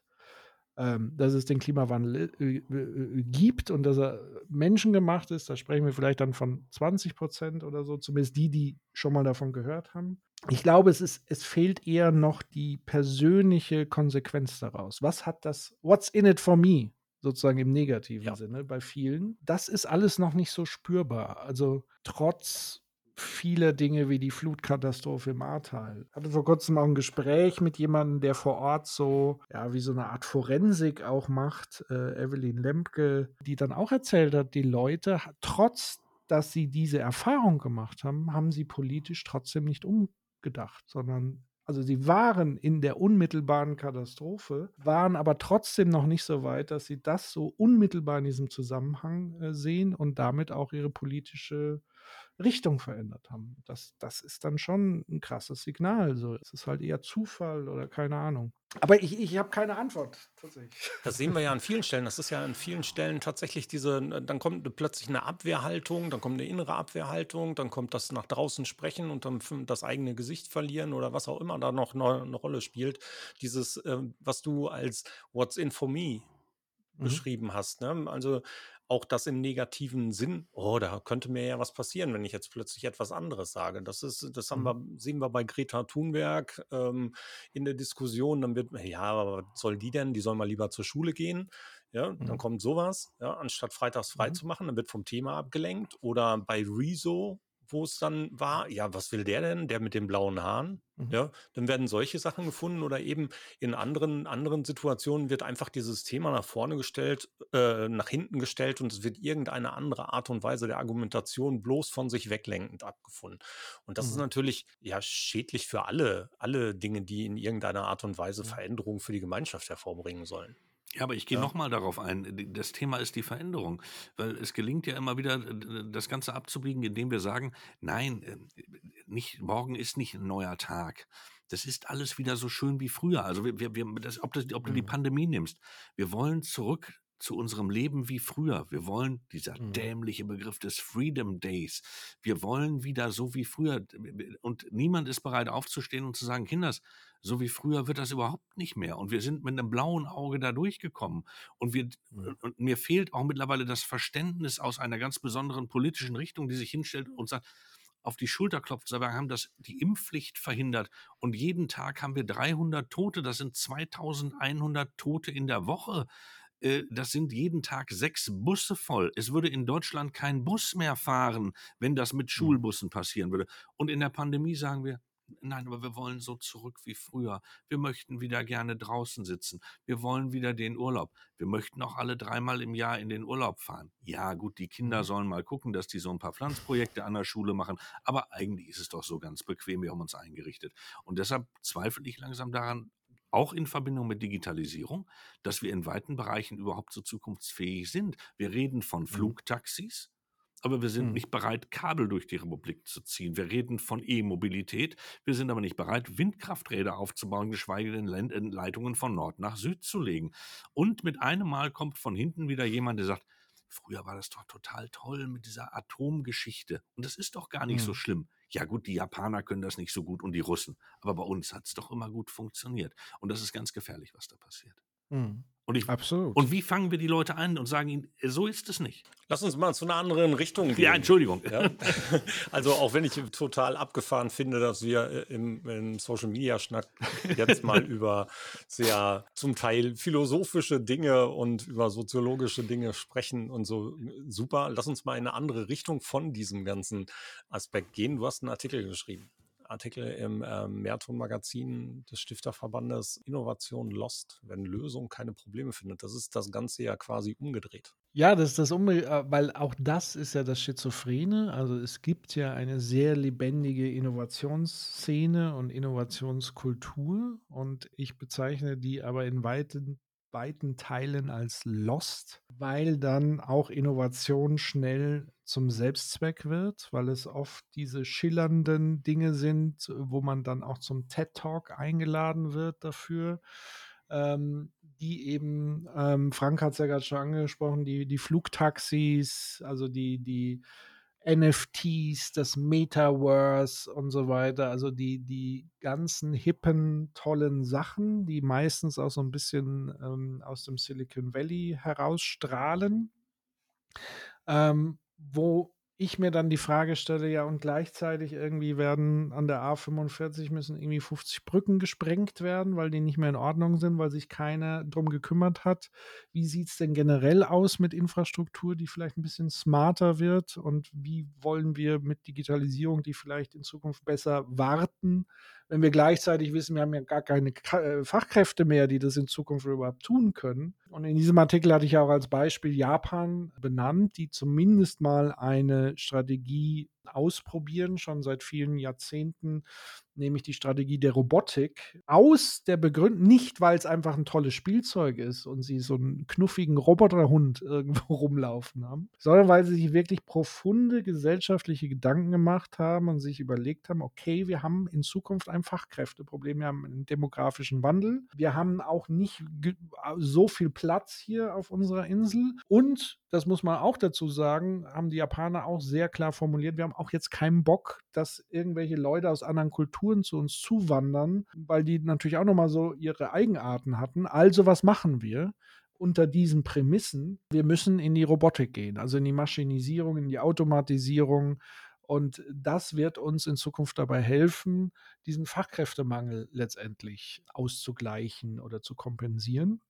dass es den Klimawandel äh, äh, gibt und dass er menschengemacht ist. Da sprechen wir vielleicht dann von 20 Prozent oder so, zumindest die, die schon mal davon gehört haben. Ich glaube, es, ist, es fehlt eher noch die persönliche Konsequenz daraus. Was hat das, what's in it for me? sozusagen im negativen ja. Sinne bei vielen. Das ist alles noch nicht so spürbar. Also trotz vieler Dinge wie die Flutkatastrophe im Ahrtal. Ich hatte vor kurzem auch ein Gespräch mit jemandem, der vor Ort so, ja, wie so eine Art Forensik auch macht, äh, Evelyn Lemke, die dann auch erzählt hat, die Leute, trotz dass sie diese Erfahrung gemacht haben, haben sie politisch trotzdem nicht umgedacht, sondern also sie waren in der unmittelbaren Katastrophe, waren aber trotzdem noch nicht so weit, dass sie das so unmittelbar in diesem Zusammenhang äh, sehen und damit auch ihre politische Richtung verändert haben. Das, das ist dann schon ein krasses Signal. So, es ist halt eher Zufall oder keine Ahnung. Aber ich, ich habe keine Antwort, tatsächlich. Das sehen wir ja an vielen Stellen. Das ist ja an vielen Stellen tatsächlich diese, dann kommt plötzlich eine Abwehrhaltung, dann kommt eine innere Abwehrhaltung, dann kommt das nach draußen sprechen und dann das eigene Gesicht verlieren oder was auch immer da noch eine, eine Rolle spielt. Dieses, äh, was du als What's in for me mhm. beschrieben hast. Ne? Also auch das im negativen Sinn, oh, da könnte mir ja was passieren, wenn ich jetzt plötzlich etwas anderes sage. Das ist, das haben mhm. wir, sehen wir bei Greta Thunberg ähm, in der Diskussion. Dann wird, ja, aber was soll die denn? Die soll mal lieber zur Schule gehen. Ja, mhm. dann kommt sowas, ja, anstatt freitags frei mhm. zu machen, dann wird vom Thema abgelenkt. Oder bei Rezo wo es dann war, ja, was will der denn, der mit den blauen Haaren? Mhm. Ja, dann werden solche Sachen gefunden oder eben in anderen, anderen Situationen wird einfach dieses Thema nach vorne gestellt, äh, nach hinten gestellt und es wird irgendeine andere Art und Weise der Argumentation bloß von sich weglenkend abgefunden. Und das mhm. ist natürlich ja schädlich für alle, alle Dinge, die in irgendeiner Art und Weise Veränderungen für die Gemeinschaft hervorbringen sollen. Ja, aber ich gehe ja. nochmal darauf ein. Das Thema ist die Veränderung, weil es gelingt ja immer wieder, das Ganze abzubiegen, indem wir sagen, nein, äh, nicht, morgen ist nicht ein neuer Tag. Das ist alles wieder so schön wie früher. Also wir, wir, das, ob, das, ob du die mhm. Pandemie nimmst, wir wollen zurück zu unserem Leben wie früher. Wir wollen, dieser mhm. dämliche Begriff des Freedom Days, wir wollen wieder so wie früher. Und niemand ist bereit aufzustehen und zu sagen, Kinders, so wie früher wird das überhaupt nicht mehr. Und wir sind mit einem blauen Auge da durchgekommen. Und, wir, mhm. und mir fehlt auch mittlerweile das Verständnis aus einer ganz besonderen politischen Richtung, die sich hinstellt und sagt, auf die Schulter klopft, wir haben das, die Impfpflicht verhindert und jeden Tag haben wir 300 Tote, das sind 2100 Tote in der Woche. Äh, das sind jeden Tag sechs Busse voll. Es würde in Deutschland kein Bus mehr fahren, wenn das mit mhm. Schulbussen passieren würde. Und in der Pandemie sagen wir, nein, aber wir wollen so zurück wie früher. Wir möchten wieder gerne draußen sitzen. Wir wollen wieder den Urlaub. Wir möchten auch alle dreimal im Jahr in den Urlaub fahren. Ja, gut, die Kinder mhm. sollen mal gucken, dass die so ein paar Pflanzprojekte an der Schule machen. Aber eigentlich ist es doch so ganz bequem. Wir haben uns eingerichtet. Und deshalb zweifle ich langsam daran, auch in Verbindung mit Digitalisierung, dass wir in weiten Bereichen überhaupt so zukunftsfähig sind. Wir reden von mhm. Flugtaxis, aber wir sind mhm. nicht bereit, Kabel durch die Republik zu ziehen. Wir reden von E-Mobilität, wir sind aber nicht bereit, Windkrafträder aufzubauen, geschweige denn Leitungen von Nord nach Süd zu legen. Und mit einem Mal kommt von hinten wieder jemand, der sagt, früher war das doch total toll mit dieser Atomgeschichte. Und das ist doch gar nicht mhm. so schlimm. Ja gut, die Japaner können das nicht so gut und die Russen. Aber bei uns hat es doch immer gut funktioniert. Und das ist ganz gefährlich, was da passiert. Mhm. Und, ich, Absolut. und wie fangen wir die Leute ein und sagen ihnen, so ist es nicht? Lass uns mal zu einer anderen Richtung gehen. Ja, Entschuldigung. Ja? Also auch wenn ich total abgefahren finde, dass wir äh, im, im Social Media Schnack jetzt mal über sehr zum Teil philosophische Dinge und über soziologische Dinge sprechen und so super. Lass uns mal in eine andere Richtung von diesem ganzen Aspekt gehen. Du hast einen Artikel geschrieben. Artikel im äh, Mehrton-Magazin des Stifterverbandes Innovation Lost, wenn Lösung keine Probleme findet. Das ist das Ganze ja quasi umgedreht. Ja, das ist das Umge äh, weil auch das ist ja das Schizophrene. Also es gibt ja eine sehr lebendige Innovationsszene und Innovationskultur und ich bezeichne die aber in weiten weiten Teilen als lost, weil dann auch Innovation schnell zum Selbstzweck wird, weil es oft diese schillernden Dinge sind, wo man dann auch zum TED Talk eingeladen wird dafür. Ähm, die eben, ähm, Frank hat es ja gerade schon angesprochen, die, die Flugtaxis, also die, die NFTs, das Metaverse und so weiter, also die, die ganzen hippen, tollen Sachen, die meistens auch so ein bisschen ähm, aus dem Silicon Valley herausstrahlen, ähm, wo ich mir dann die Frage stelle, ja, und gleichzeitig irgendwie werden an der A45 müssen irgendwie 50 Brücken gesprengt werden, weil die nicht mehr in Ordnung sind, weil sich keiner drum gekümmert hat. Wie sieht es denn generell aus mit Infrastruktur, die vielleicht ein bisschen smarter wird? Und wie wollen wir mit Digitalisierung, die vielleicht in Zukunft besser warten, wenn wir gleichzeitig wissen, wir haben ja gar keine äh, Fachkräfte mehr, die das in Zukunft überhaupt tun können. Und in diesem Artikel hatte ich auch als Beispiel Japan benannt, die zumindest mal eine Strategie ausprobieren, schon seit vielen Jahrzehnten, nämlich die Strategie der Robotik, aus der Begründung, nicht weil es einfach ein tolles Spielzeug ist und sie so einen knuffigen Roboterhund irgendwo rumlaufen haben, sondern weil sie sich wirklich profunde gesellschaftliche Gedanken gemacht haben und sich überlegt haben, okay, wir haben in Zukunft ein Fachkräfteproblem, wir haben einen demografischen Wandel, wir haben auch nicht so viel Platz hier auf unserer Insel und das muss man auch dazu sagen, haben die Japaner auch sehr klar formuliert, wir haben auch jetzt keinen Bock, dass irgendwelche Leute aus anderen Kulturen zu uns zuwandern, weil die natürlich auch nochmal so ihre Eigenarten hatten. Also was machen wir? unter diesen Prämissen, wir müssen in die Robotik gehen, also in die Maschinisierung, in die Automatisierung. Und das wird uns in Zukunft dabei helfen, diesen Fachkräftemangel letztendlich auszugleichen oder zu kompensieren.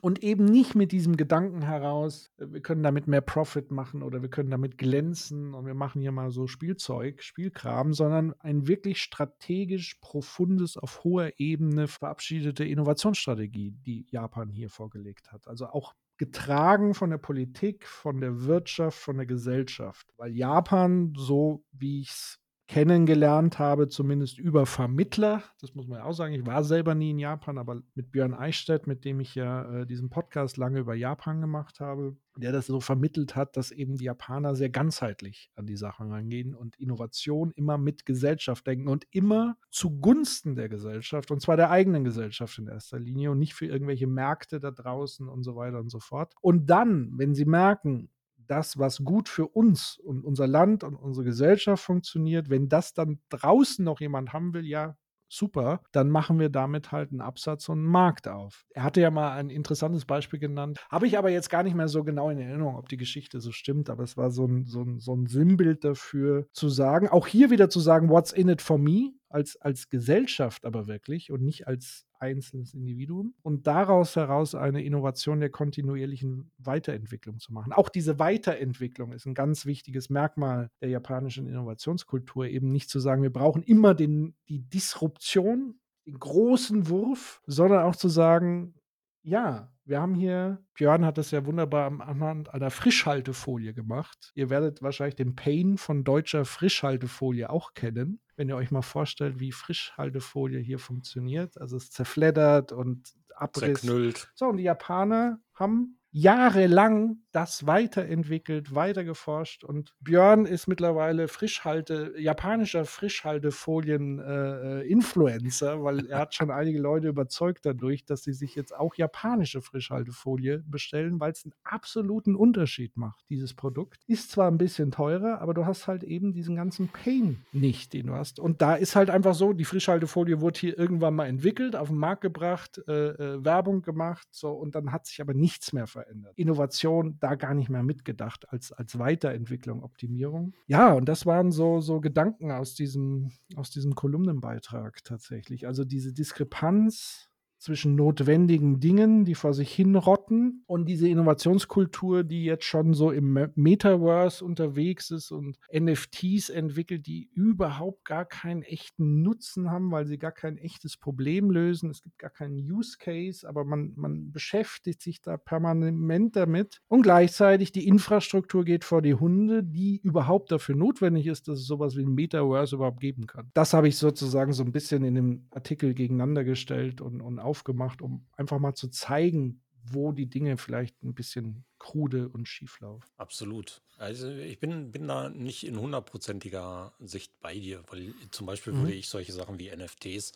Und eben nicht mit diesem Gedanken heraus, äh, wir können damit mehr Profit machen oder wir können damit glänzen und wir machen hier mal so Spielzeug, Spielkram, sondern ein wirklich strategisch profundes, auf hoher Ebene verabschiedete Innovationsstrategie, die Japan hier vorgelegt hat. Also auch getragen von der Politik, von der Wirtschaft, von der Gesellschaft. Weil Japan, so wie ich es kennengelernt habe, zumindest über Vermittler. Das muss man ja auch sagen. Ich war selber nie in Japan, aber mit Björn Eichstätt, mit dem ich ja äh, diesen Podcast lange über Japan gemacht habe, der das so vermittelt hat, dass eben die Japaner sehr ganzheitlich an die Sachen rangehen und Innovation immer mit Gesellschaft denken und immer zugunsten der Gesellschaft und zwar der eigenen Gesellschaft in erster Linie und nicht für irgendwelche Märkte da draußen und so weiter und so fort. Und dann, wenn sie merken, das, was gut für uns und unser Land und unsere Gesellschaft funktioniert, wenn das dann draußen noch jemand haben will, ja, super, dann machen wir damit halt einen Absatz und einen Markt auf. Er hatte ja mal ein interessantes Beispiel genannt, habe ich aber jetzt gar nicht mehr so genau in Erinnerung, ob die Geschichte so stimmt, aber es war so ein, so ein, so ein Sinnbild dafür zu sagen, auch hier wieder zu sagen, what's in it for me, als, als Gesellschaft aber wirklich und nicht als einzelnes Individuum und daraus heraus eine Innovation der kontinuierlichen Weiterentwicklung zu machen. Auch diese Weiterentwicklung ist ein ganz wichtiges Merkmal der japanischen Innovationskultur, eben nicht zu sagen, wir brauchen immer den, die Disruption, den großen Wurf, sondern auch zu sagen, ja, wir haben hier, Björn hat das ja wunderbar anhand einer Frischhaltefolie gemacht. Ihr werdet wahrscheinlich den Pain von deutscher Frischhaltefolie auch kennen wenn ihr euch mal vorstellt, wie Frischhaltefolie hier funktioniert. Also es zerfleddert und Abriss. Zerknüllt. So, und die Japaner haben jahrelang das weiterentwickelt, weitergeforscht und Björn ist mittlerweile Frischhalte, japanischer Frischhaltefolien-Influencer, äh, weil er hat schon einige Leute überzeugt dadurch, dass sie sich jetzt auch japanische Frischhaltefolie bestellen, weil es einen absoluten Unterschied macht, dieses Produkt. Ist zwar ein bisschen teurer, aber du hast halt eben diesen ganzen Pain nicht, den du hast. Und da ist halt einfach so, die Frischhaltefolie wurde hier irgendwann mal entwickelt, auf den Markt gebracht, äh, äh, Werbung gemacht, so und dann hat sich aber nichts mehr verändert. Innovation da gar nicht mehr mitgedacht als, als Weiterentwicklung, Optimierung. Ja, und das waren so, so Gedanken aus diesem, aus diesem Kolumnenbeitrag tatsächlich. Also diese Diskrepanz zwischen notwendigen Dingen, die vor sich hinrotten und diese Innovationskultur, die jetzt schon so im Metaverse unterwegs ist und NFTs entwickelt, die überhaupt gar keinen echten Nutzen haben, weil sie gar kein echtes Problem lösen. Es gibt gar keinen Use Case, aber man, man beschäftigt sich da permanent damit und gleichzeitig die Infrastruktur geht vor die Hunde, die überhaupt dafür notwendig ist, dass es sowas wie ein Metaverse überhaupt geben kann. Das habe ich sozusagen so ein bisschen in dem Artikel gegeneinander gestellt und, und aufgemacht, um einfach mal zu zeigen, wo die Dinge vielleicht ein bisschen krude und schief laufen. Absolut. Also ich bin, bin da nicht in hundertprozentiger Sicht bei dir, weil zum Beispiel mhm. würde ich solche Sachen wie NFTs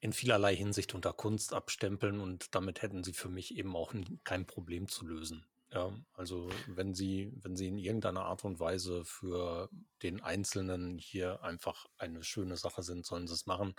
in vielerlei Hinsicht unter Kunst abstempeln und damit hätten sie für mich eben auch kein Problem zu lösen. Ja, also wenn sie, wenn sie in irgendeiner Art und Weise für den Einzelnen hier einfach eine schöne Sache sind, sollen sie es machen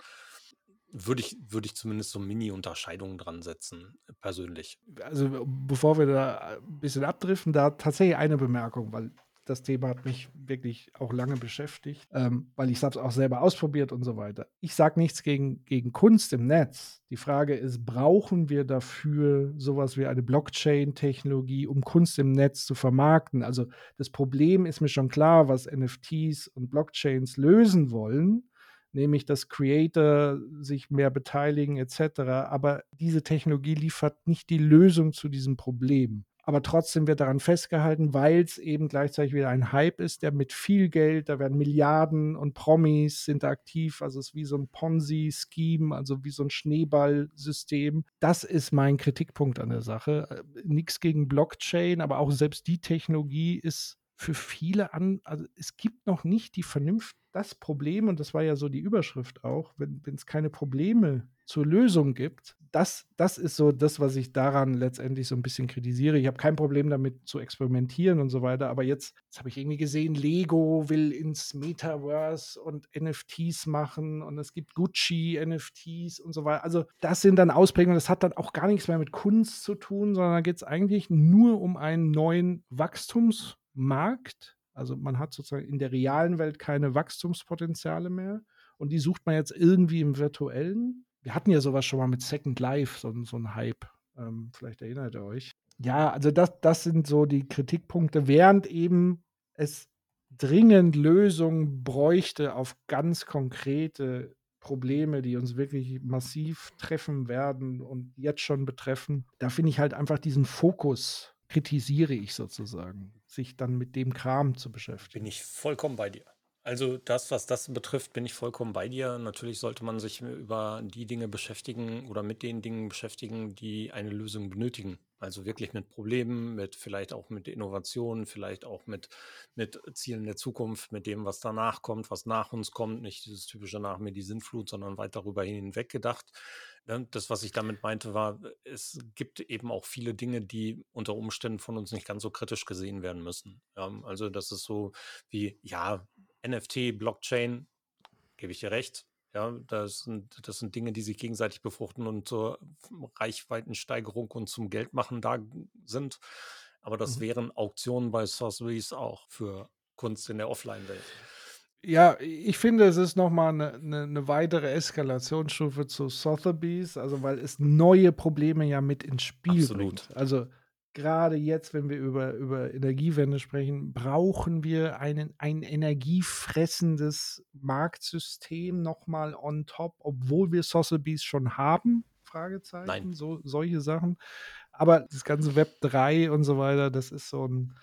würde ich, würde ich zumindest so Mini-Unterscheidungen dran setzen, persönlich. Also bevor wir da ein bisschen abdriften, da tatsächlich eine Bemerkung, weil das Thema hat mich wirklich auch lange beschäftigt, ähm, weil ich es auch selber ausprobiert und so weiter. Ich sage nichts gegen, gegen Kunst im Netz. Die Frage ist, brauchen wir dafür sowas wie eine Blockchain-Technologie, um Kunst im Netz zu vermarkten? Also das Problem ist mir schon klar, was NFTs und Blockchains lösen wollen nämlich dass Creator sich mehr beteiligen etc. Aber diese Technologie liefert nicht die Lösung zu diesem Problem. Aber trotzdem wird daran festgehalten, weil es eben gleichzeitig wieder ein Hype ist, der mit viel Geld, da werden Milliarden und Promis sind aktiv, also es ist wie so ein Ponzi-Scheme, also wie so ein Schneeballsystem. Das ist mein Kritikpunkt an der Sache. Äh, Nichts gegen Blockchain, aber auch selbst die Technologie ist für viele an, also es gibt noch nicht die Vernunft, das Problem, und das war ja so die Überschrift auch, wenn es keine Probleme zur Lösung gibt, das, das ist so das, was ich daran letztendlich so ein bisschen kritisiere. Ich habe kein Problem damit zu experimentieren und so weiter, aber jetzt, jetzt habe ich irgendwie gesehen, Lego will ins Metaverse und NFTs machen und es gibt Gucci, NFTs und so weiter. Also das sind dann Ausprägungen, das hat dann auch gar nichts mehr mit Kunst zu tun, sondern da geht es eigentlich nur um einen neuen Wachstums- Markt. Also man hat sozusagen in der realen Welt keine Wachstumspotenziale mehr und die sucht man jetzt irgendwie im virtuellen. Wir hatten ja sowas schon mal mit Second Life, so, so ein Hype. Ähm, vielleicht erinnert ihr euch. Ja, also das, das sind so die Kritikpunkte, während eben es dringend Lösungen bräuchte auf ganz konkrete Probleme, die uns wirklich massiv treffen werden und jetzt schon betreffen. Da finde ich halt einfach diesen Fokus kritisiere ich sozusagen, sich dann mit dem Kram zu beschäftigen. Bin ich vollkommen bei dir. Also das, was das betrifft, bin ich vollkommen bei dir. Natürlich sollte man sich über die Dinge beschäftigen oder mit den Dingen beschäftigen, die eine Lösung benötigen. Also wirklich mit Problemen, mit vielleicht auch mit Innovationen, vielleicht auch mit, mit Zielen der Zukunft, mit dem, was danach kommt, was nach uns kommt. Nicht dieses typische nach mir die Sinnflut, sondern weit darüber hinweg gedacht. Ne, das, was ich damit meinte, war, es gibt eben auch viele Dinge, die unter Umständen von uns nicht ganz so kritisch gesehen werden müssen. Ja, also das ist so wie, ja, NFT, Blockchain, gebe ich dir recht. Ja, das sind, das sind Dinge, die sich gegenseitig befruchten und zur Reichweitensteigerung und zum Geldmachen da sind. Aber das mhm. wären Auktionen bei Sorceries auch für Kunst in der Offline-Welt. Ja, ich finde, es ist nochmal eine, eine, eine weitere Eskalationsstufe zu Sotheby's, also weil es neue Probleme ja mit ins Spiel Absolut. bringt. Also gerade jetzt, wenn wir über, über Energiewende sprechen, brauchen wir einen, ein energiefressendes Marktsystem nochmal on top, obwohl wir Sotheby's schon haben. Fragezeichen, Nein. so solche Sachen. Aber das ganze Web 3 und so weiter, das ist so ein,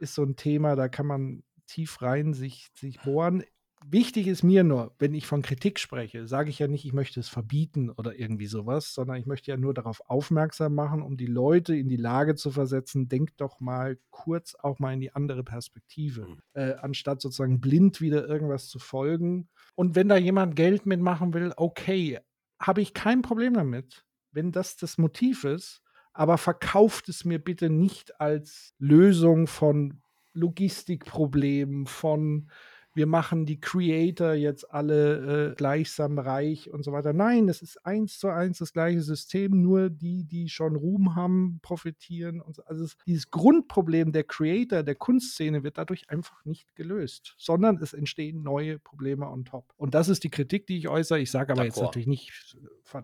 ist so ein Thema, da kann man tief rein sich, sich bohren. Wichtig ist mir nur, wenn ich von Kritik spreche, sage ich ja nicht, ich möchte es verbieten oder irgendwie sowas, sondern ich möchte ja nur darauf aufmerksam machen, um die Leute in die Lage zu versetzen, denkt doch mal kurz auch mal in die andere Perspektive, mhm. äh, anstatt sozusagen blind wieder irgendwas zu folgen. Und wenn da jemand Geld mitmachen will, okay, habe ich kein Problem damit, wenn das das Motiv ist, aber verkauft es mir bitte nicht als Lösung von Logistikproblemen, von wir machen die Creator jetzt alle äh, gleichsam reich und so weiter. Nein, es ist eins zu eins das gleiche System, nur die, die schon Ruhm haben, profitieren. Und so. Also es, dieses Grundproblem der Creator, der Kunstszene wird dadurch einfach nicht gelöst, sondern es entstehen neue Probleme on top. Und das ist die Kritik, die ich äußere. Ich sage aber jetzt natürlich nicht,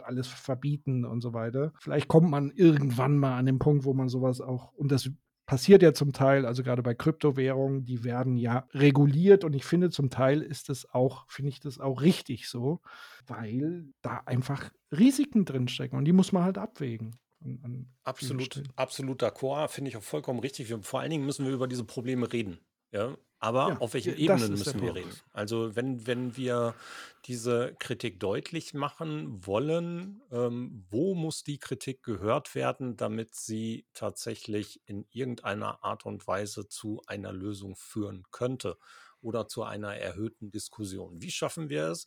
alles verbieten und so weiter. Vielleicht kommt man irgendwann mal an den Punkt, wo man sowas auch, und das passiert ja zum Teil, also gerade bei Kryptowährungen, die werden ja reguliert und ich finde zum Teil ist es auch, finde ich das auch richtig so, weil da einfach Risiken drinstecken und die muss man halt abwägen. An, an absolut, absolut d'accord, finde ich auch vollkommen richtig. Wir, vor allen Dingen müssen wir über diese Probleme reden. Ja, aber ja, auf welchen Ebenen müssen wir reden? Also wenn, wenn wir diese Kritik deutlich machen wollen, ähm, wo muss die Kritik gehört werden, damit sie tatsächlich in irgendeiner Art und Weise zu einer Lösung führen könnte oder zu einer erhöhten Diskussion? Wie schaffen wir es,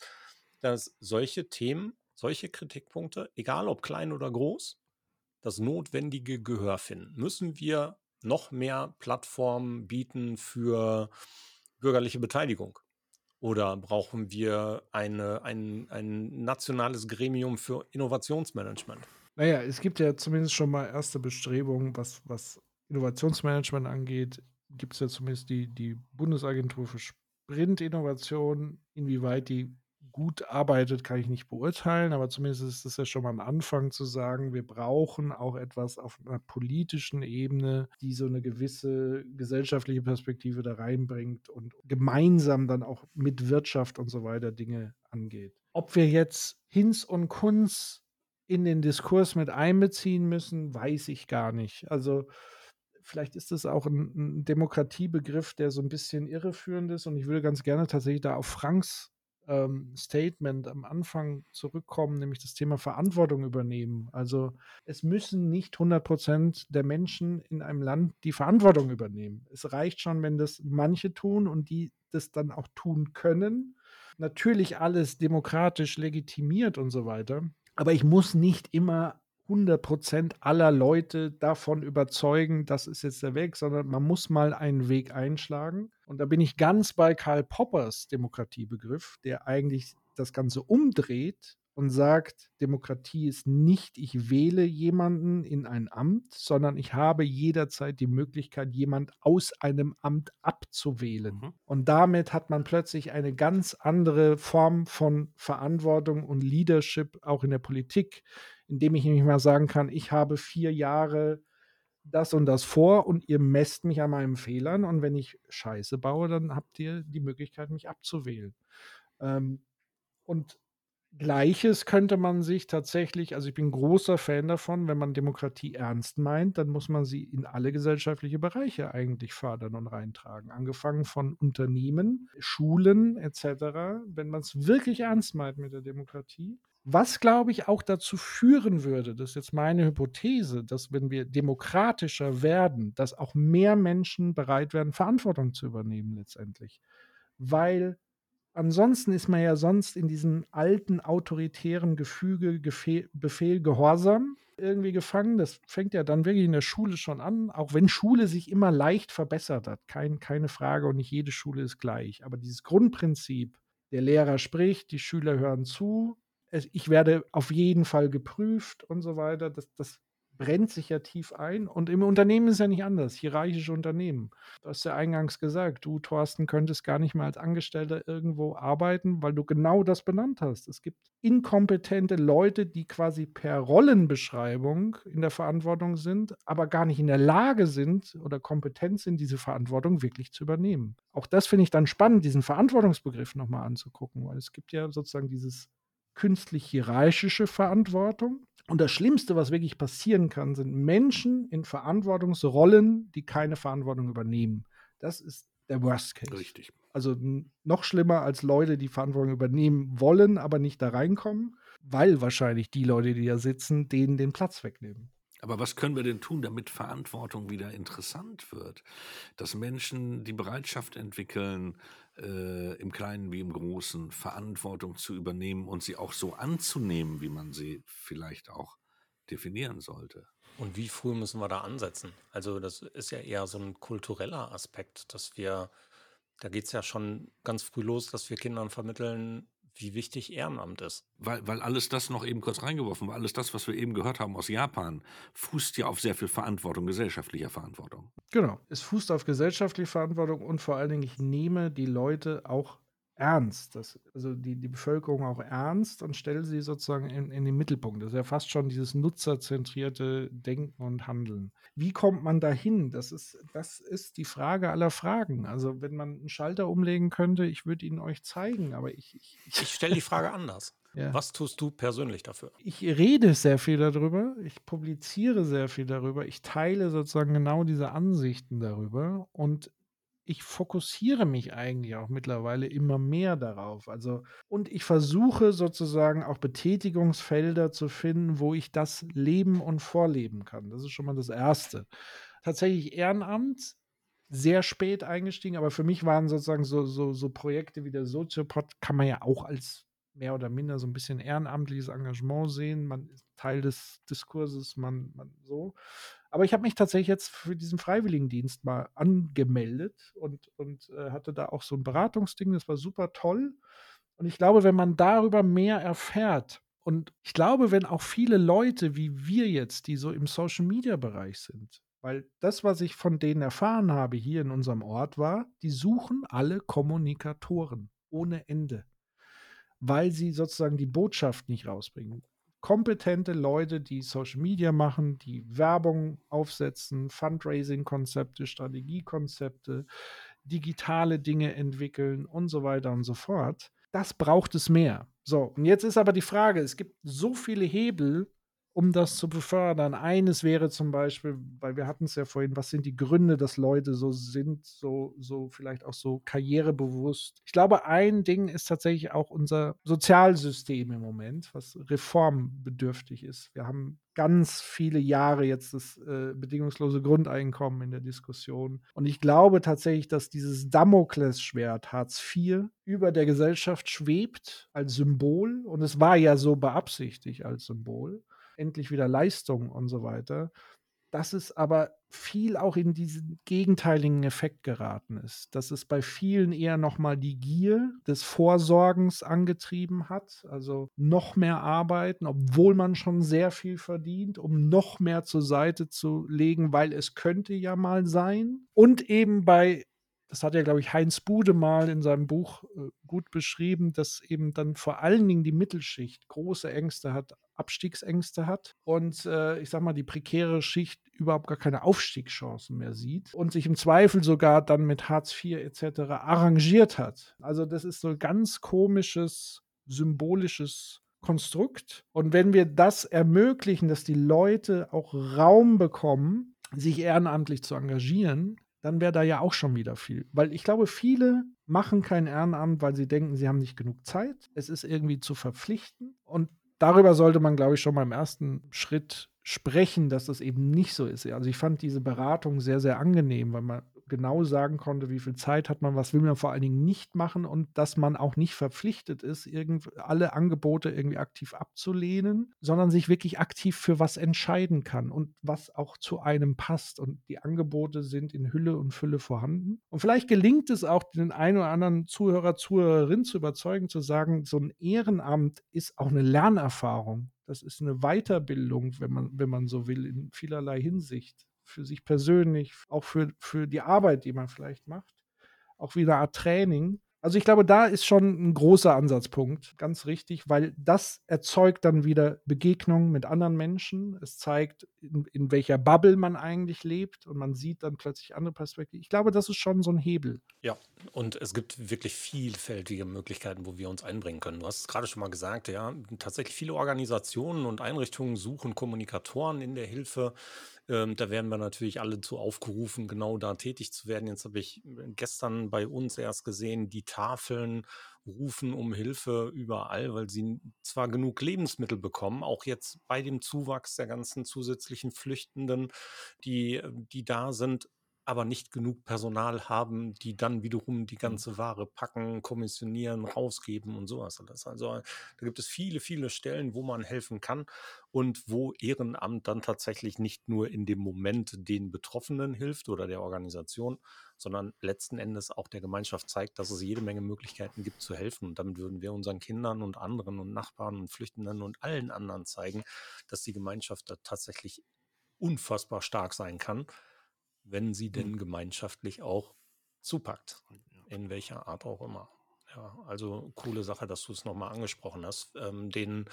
dass solche Themen, solche Kritikpunkte, egal ob klein oder groß, das notwendige Gehör finden? Müssen wir noch mehr Plattformen bieten für bürgerliche Beteiligung? Oder brauchen wir eine, ein, ein nationales Gremium für Innovationsmanagement? Naja, es gibt ja zumindest schon mal erste Bestrebungen, was, was Innovationsmanagement angeht. Gibt es ja zumindest die, die Bundesagentur für Sprintinnovation. Inwieweit die gut arbeitet, kann ich nicht beurteilen, aber zumindest ist es ja schon mal ein Anfang zu sagen, wir brauchen auch etwas auf einer politischen Ebene, die so eine gewisse gesellschaftliche Perspektive da reinbringt und gemeinsam dann auch mit Wirtschaft und so weiter Dinge angeht. Ob wir jetzt Hinz und Kunz in den Diskurs mit einbeziehen müssen, weiß ich gar nicht. Also vielleicht ist es auch ein, ein, Demokratiebegriff, der so ein bisschen irreführend ist. Und ich würde ganz gerne tatsächlich da auf Franks ähm, Statement am Anfang zurückkommen, nämlich das Thema Verantwortung übernehmen. Also es müssen nicht 100 Prozent der Menschen in einem Land die Verantwortung übernehmen. Es reicht schon, wenn das manche tun und die das dann auch tun können. Natürlich alles demokratisch legitimiert und so weiter. Aber ich muss nicht immer 100% aller Leute davon überzeugen, das ist jetzt der Weg, sondern man muss mal einen Weg einschlagen. Und da bin ich ganz bei Karl Poppers Demokratiebegriff, der eigentlich das Ganze umdreht und sagt, Demokratie ist nicht, ich wähle jemanden in ein Amt, sondern ich habe jederzeit die Möglichkeit, jemand aus einem Amt abzuwählen. Mhm. Und damit hat man plötzlich eine ganz andere Form von Verantwortung und Leadership auch in der Politik, indem ich nämlich mal sagen kann, ich habe vier Jahre das und das vor und ihr messt mich an meinen Fehlern und wenn ich Scheiße baue, dann habt ihr die Möglichkeit, mich abzuwählen. Ähm, und Gleiches könnte man sich tatsächlich, also ich bin großer Fan davon, wenn man Demokratie ernst meint, dann muss man sie in alle gesellschaftliche Bereiche eigentlich fördern und reintragen. Angefangen von Unternehmen, Schulen etc. Wenn man es wirklich ernst meint mit der Demokratie, was, glaube ich, auch dazu führen würde, das ist jetzt meine Hypothese, dass wenn wir demokratischer werden, dass auch mehr Menschen bereit werden, Verantwortung zu übernehmen letztendlich. Weil ansonsten ist man ja sonst in diesem alten autoritären Gefüge, Befehl, Gehorsam irgendwie gefangen. Das fängt ja dann wirklich in der Schule schon an, auch wenn Schule sich immer leicht verbessert hat. Kein, keine Frage und nicht jede Schule ist gleich. Aber dieses Grundprinzip, der Lehrer spricht, die Schüler hören zu, ich werde auf jeden Fall geprüft und so weiter. Das, das brennt sich ja tief ein. Und im Unternehmen ist ja nicht anders. Hierarchische Unternehmen. Du hast ja eingangs gesagt, du, Thorsten, könntest gar nicht mehr als Angestellter irgendwo arbeiten, weil du genau das benannt hast. Es gibt inkompetente Leute, die quasi per Rollenbeschreibung in der Verantwortung sind, aber gar nicht in der Lage sind oder kompetent sind, diese Verantwortung wirklich zu übernehmen. Auch das finde ich dann spannend, diesen Verantwortungsbegriff nochmal anzugucken, weil es gibt ja sozusagen dieses künstlich-hierarchische Verantwortung. Und das Schlimmste, was wirklich passieren kann, sind Menschen in Verantwortungsrollen, die keine Verantwortung übernehmen. Das ist der Worst Case. Richtig. Also noch schlimmer als Leute, die Verantwortung übernehmen wollen, aber nicht da reinkommen, weil wahrscheinlich die Leute, die da sitzen, denen den Platz wegnehmen. Aber was können wir denn tun, damit Verantwortung wieder interessant wird? Dass Menschen die Bereitschaft entwickeln, äh, im Kleinen wie im Großen Verantwortung zu übernehmen und sie auch so anzunehmen, wie man sie vielleicht auch definieren sollte. Und wie früh müssen wir da ansetzen? Also das ist ja eher so ein kultureller Aspekt, dass wir, da geht es ja schon ganz früh los, dass wir Kindern vermitteln, wie wichtig Ehrenamt ist. Weil, weil alles das noch eben kurz reingeworfen war, alles das, was wir eben gehört haben aus Japan, fußt ja auf sehr viel Verantwortung, gesellschaftlicher Verantwortung. Genau, es fußt auf gesellschaftliche Verantwortung und vor allen Dingen, ich nehme die Leute auch ernst, das, also die, die Bevölkerung auch ernst und stelle sie sozusagen in, in den Mittelpunkt. Das ist ja fast schon dieses nutzerzentrierte Denken und Handeln. Wie kommt man dahin? Das ist, das ist die Frage aller Fragen. Also wenn man einen Schalter umlegen könnte, ich würde ihn euch zeigen, aber ich... Ich, ich stelle die Frage anders. Ja. Was tust du persönlich dafür? Ich rede sehr viel darüber, ich publiziere sehr viel darüber, ich teile sozusagen genau diese Ansichten darüber und ich fokussiere mich eigentlich auch mittlerweile immer mehr darauf. Also, und ich versuche sozusagen auch Betätigungsfelder zu finden, wo ich das leben und vorleben kann. Das ist schon mal das Erste. Tatsächlich Ehrenamt, sehr spät eingestiegen, aber für mich waren sozusagen so, so, so Projekte wie der Soziopod, kann man ja auch als mehr oder minder so ein bisschen ehrenamtliches Engagement sehen. Man ist Teil des Diskurses, man, man so. Aber ich habe mich tatsächlich jetzt für diesen Freiwilligendienst mal angemeldet und, und äh, hatte da auch so ein Beratungsding, das war super toll. Und ich glaube, wenn man darüber mehr erfährt, und ich glaube, wenn auch viele Leute wie wir jetzt, die so im Social-Media-Bereich sind, weil das, was ich von denen erfahren habe hier in unserem Ort war, die suchen alle Kommunikatoren ohne Ende, weil sie sozusagen die Botschaft nicht rausbringen kompetente Leute, die Social Media machen, die Werbung aufsetzen, Fundraising-Konzepte, Strategiekonzepte, digitale Dinge entwickeln und so weiter und so fort. Das braucht es mehr. So, und jetzt ist aber die Frage, es gibt so viele Hebel, um das zu befördern. Eines wäre zum Beispiel, weil wir hatten es ja vorhin, was sind die Gründe, dass Leute so sind, so, so vielleicht auch so karrierebewusst. Ich glaube, ein Ding ist tatsächlich auch unser Sozialsystem im Moment, was reformbedürftig ist. Wir haben ganz viele Jahre jetzt das äh, bedingungslose Grundeinkommen in der Diskussion. Und ich glaube tatsächlich, dass dieses Damoklesschwert Hartz IV über der Gesellschaft schwebt als Symbol. Und es war ja so beabsichtigt als Symbol endlich wieder Leistung und so weiter. Dass es aber viel auch in diesen gegenteiligen Effekt geraten ist. Dass es bei vielen eher nochmal die Gier des Vorsorgens angetrieben hat. Also noch mehr arbeiten, obwohl man schon sehr viel verdient, um noch mehr zur Seite zu legen, weil es könnte ja mal sein. Und eben bei das hat ja, glaube ich, Heinz Bude mal in seinem Buch äh, gut beschrieben, dass eben dann vor allen Dingen die Mittelschicht große Ängste hat, Abstiegsängste hat und äh, ich sag mal, die prekäre Schicht überhaupt gar keine Aufstiegschancen mehr sieht und sich im Zweifel sogar dann mit Hartz IV etc. arrangiert hat. Also, das ist so ein ganz komisches, symbolisches Konstrukt. Und wenn wir das ermöglichen, dass die Leute auch Raum bekommen, sich ehrenamtlich zu engagieren, dann wäre da ja auch schon wieder viel. Weil ich glaube, viele machen kein Ehrenamt, weil sie denken, sie haben nicht genug Zeit. Es ist irgendwie zu verpflichten. Und darüber sollte man, glaube ich, schon mal im ersten Schritt sprechen, dass das eben nicht so ist. Also ich fand diese Beratung sehr, sehr angenehm, weil man genau sagen konnte, wie viel Zeit hat man, was will man vor allen Dingen nicht machen und dass man auch nicht verpflichtet ist, alle Angebote irgendwie aktiv abzulehnen, sondern sich wirklich aktiv für was entscheiden kann und was auch zu einem passt. Und die Angebote sind in Hülle und Fülle vorhanden. Und vielleicht gelingt es auch, den einen oder anderen Zuhörer, Zuhörerin zu überzeugen, zu sagen, so ein Ehrenamt ist auch eine Lernerfahrung. Das ist eine Weiterbildung, wenn man, wenn man so will, in vielerlei Hinsicht für sich persönlich, auch für, für die Arbeit, die man vielleicht macht. Auch wie eine Art Training. Also ich glaube, da ist schon ein großer Ansatzpunkt, ganz richtig, weil das erzeugt dann wieder Begegnungen mit anderen Menschen. Es zeigt, in, in, welcher Bubble man eigentlich lebt und man sieht dann plötzlich andere Perspektiven. Ich glaube, das ist schon so ein Hebel. Ja, und es gibt wirklich vielfältige Möglichkeiten, wo wir uns einbringen können. Du hast es gerade schon mal gesagt, ja, tatsächlich viele Organisationen und Einrichtungen suchen Kommunikatoren in der Hilfe Ähm, da werden wir natürlich alle zu aufgerufen, genau da tätig zu werden. Jetzt habe ich äh, gestern bei uns erst gesehen, die Tafeln rufen um Hilfe überall, weil sie zwar genug Lebensmittel bekommen, auch jetzt bei dem Zuwachs der ganzen zusätzlichen Flüchtenden, die, äh, die da sind, aber nicht genug Personal haben, die dann wiederum die mhm. ganze Ware packen, kommissionieren, rausgeben und sowas alles. Also da gibt es viele, viele Stellen, wo man helfen kann und wo Ehrenamt dann tatsächlich nicht nur in dem Moment den Betroffenen hilft oder der Organisation, sondern letzten Endes auch der Gemeinschaft zeigt, dass es jede Menge Möglichkeiten gibt zu helfen. Und damit würden wir unseren Kindern und anderen und Nachbarn und Flüchtenden und allen anderen zeigen, dass die Gemeinschaft da tatsächlich unfassbar stark sein kann wenn sie denn hm. gemeinschaftlich auch zupackt, in welcher Art auch immer. Ja, also coole Sache, dass du es nochmal angesprochen hast. Ähm, den,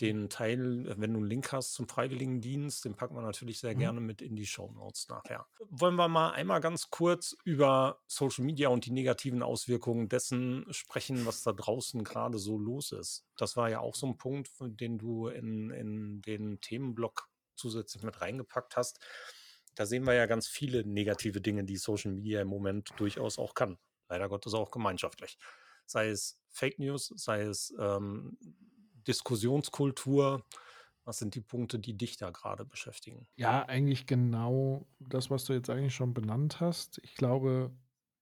den Teil, wenn du einen Link hast zum Freiwilligendienst, den packen wir natürlich sehr mhm. gerne mit in die Show Notes nachher. Wollen wir mal einmal ganz kurz über Social Media und die negativen Auswirkungen dessen sprechen, was da draußen gerade so los ist. Das war ja auch so ein Punkt, den du in, in den Themenblock zusätzlich mit reingepackt hast da sehen wir ja ganz viele negative Dinge, die Social Media im Moment durchaus auch kann. Leider Gottes auch gemeinschaftlich. Sei es Fake News, sei es ähm, Diskussionskultur. Was sind die Punkte, die dich da gerade beschäftigen? Ja, eigentlich genau das, was du jetzt eigentlich schon benannt hast. Ich glaube,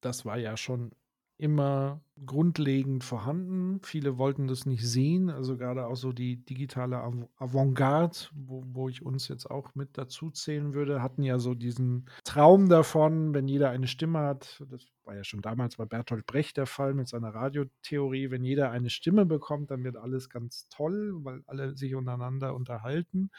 das war ja schon immer grundlegend vorhanden. Viele wollten das nicht sehen, also gerade auch so die digitale Avantgarde, wo, wo ich uns jetzt auch mit dazu zählen würde, hatten ja so diesen Traum davon, wenn jeder eine Stimme hat, das war ja schon damals bei Bertolt Brecht der Fall mit seiner Radiotheorie, wenn jeder eine Stimme bekommt, dann wird alles ganz toll, weil alle sich untereinander unterhalten.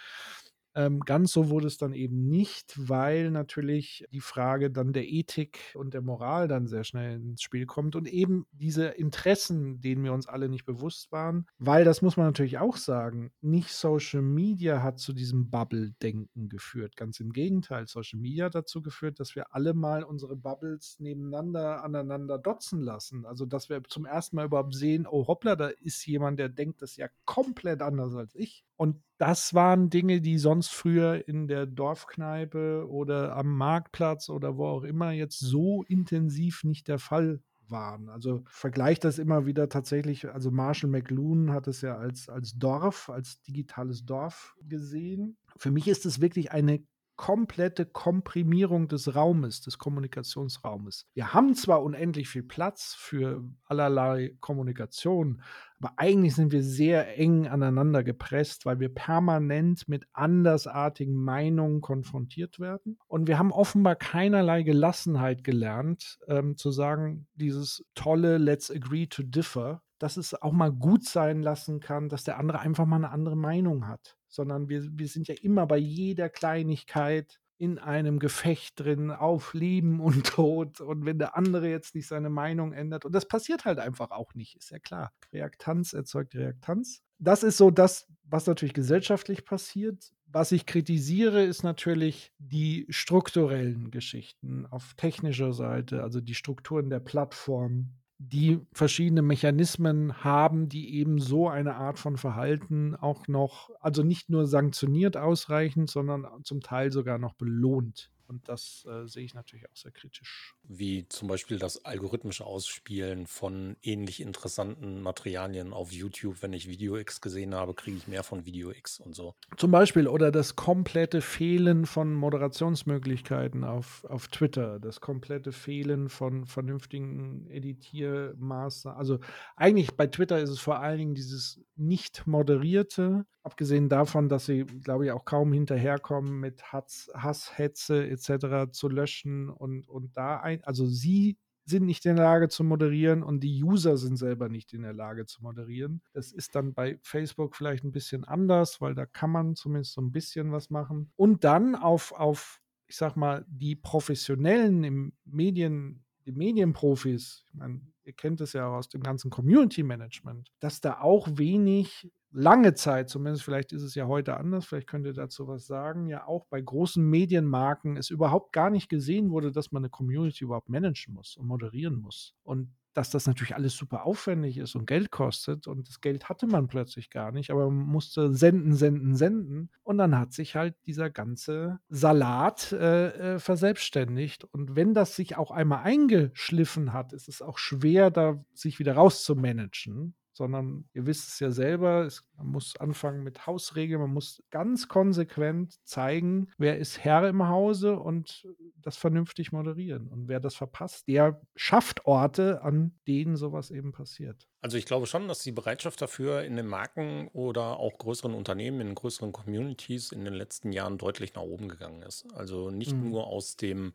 Ähm, ganz so wurde es dann eben nicht, weil natürlich die Frage dann der Ethik und der Moral dann sehr schnell ins Spiel kommt und eben diese Interessen, denen wir uns alle nicht bewusst waren, weil das muss man natürlich auch sagen, nicht Social Media hat zu diesem Bubble-Denken geführt. Ganz im Gegenteil, Social Media hat dazu geführt, dass wir alle mal unsere Bubbles nebeneinander aneinander dotzen lassen. Also dass wir zum ersten Mal überhaupt sehen, oh hoppla, da ist jemand, der denkt das ja komplett anders als ich. Und das waren Dinge, die sonst früher in der Dorfkneipe oder am Marktplatz oder wo auch immer jetzt so intensiv nicht der Fall waren. Also vergleicht das immer wieder tatsächlich, also Marshall McLuhan hat es ja als, als Dorf, als digitales Dorf gesehen. Für mich ist es wirklich eine komplette Komprimierung des Raumes, des Kommunikationsraumes. Wir haben zwar unendlich viel Platz für allerlei Kommunikation, aber eigentlich sind wir sehr eng aneinander gepresst, weil wir permanent mit andersartigen Meinungen konfrontiert werden. Und wir haben offenbar keinerlei Gelassenheit gelernt, ähm, zu sagen, dieses tolle Let's agree to differ, dass es auch mal gut sein lassen kann, dass der andere einfach mal eine andere Meinung hat sondern wir, wir sind ja immer bei jeder Kleinigkeit in einem Gefecht drin auf Leben und Tod. Und wenn der andere jetzt nicht seine Meinung ändert, und das passiert halt einfach auch nicht, ist ja klar. Reaktanz erzeugt Reaktanz. Das ist so das, was natürlich gesellschaftlich passiert. Was ich kritisiere, ist natürlich die strukturellen Geschichten auf technischer Seite, also die Strukturen der Plattform, die verschiedene Mechanismen haben, die eben so eine Art von Verhalten auch noch, also nicht nur sanktioniert ausreichend, sondern zum Teil sogar noch belohnt. Und das äh, sehe ich natürlich auch sehr kritisch. Wie zum Beispiel das algorithmische Ausspielen von ähnlich interessanten Materialien auf YouTube. Wenn ich Video X gesehen habe, kriege ich mehr von Video X und so. Zum Beispiel oder das komplette Fehlen von Moderationsmöglichkeiten auf, auf Twitter, das komplette Fehlen von vernünftigen Editiermaßnahmen. Also eigentlich bei Twitter ist es vor allen Dingen dieses nicht moderierte, abgesehen davon, dass sie, glaube ich, auch kaum hinterherkommen mit Hass, Hass Hetze etc. zu löschen und, und da ein, also sie sind nicht in der Lage zu moderieren und die User sind selber nicht in der Lage zu moderieren. Das ist dann bei Facebook vielleicht ein bisschen anders, weil da kann man zumindest so ein bisschen was machen. Und dann auf, auf ich sag mal, die Professionellen im Medien, die Medienprofis, ich meine, ihr kennt es ja auch aus dem ganzen Community Management, dass da auch wenig lange Zeit, zumindest vielleicht ist es ja heute anders, vielleicht könnt ihr dazu was sagen, ja auch bei großen Medienmarken es überhaupt gar nicht gesehen wurde, dass man eine Community überhaupt managen muss und moderieren muss. Und dass das natürlich alles super aufwendig ist und Geld kostet. Und das Geld hatte man plötzlich gar nicht, aber man musste senden, senden, senden. Und dann hat sich halt dieser ganze Salat äh, äh, verselbstständigt. Und wenn das sich auch einmal eingeschliffen hat, ist es auch schwer, da sich wieder rauszumanagen sondern ihr wisst es ja selber, es, man muss anfangen mit Hausregeln, man muss ganz konsequent zeigen, wer ist Herr im Hause und das vernünftig moderieren. Und wer das verpasst, der schafft Orte, an denen sowas eben passiert. Also ich glaube schon, dass die Bereitschaft dafür in den Marken oder auch größeren Unternehmen, in größeren Communities in den letzten Jahren deutlich nach oben gegangen ist. Also nicht mhm. nur aus dem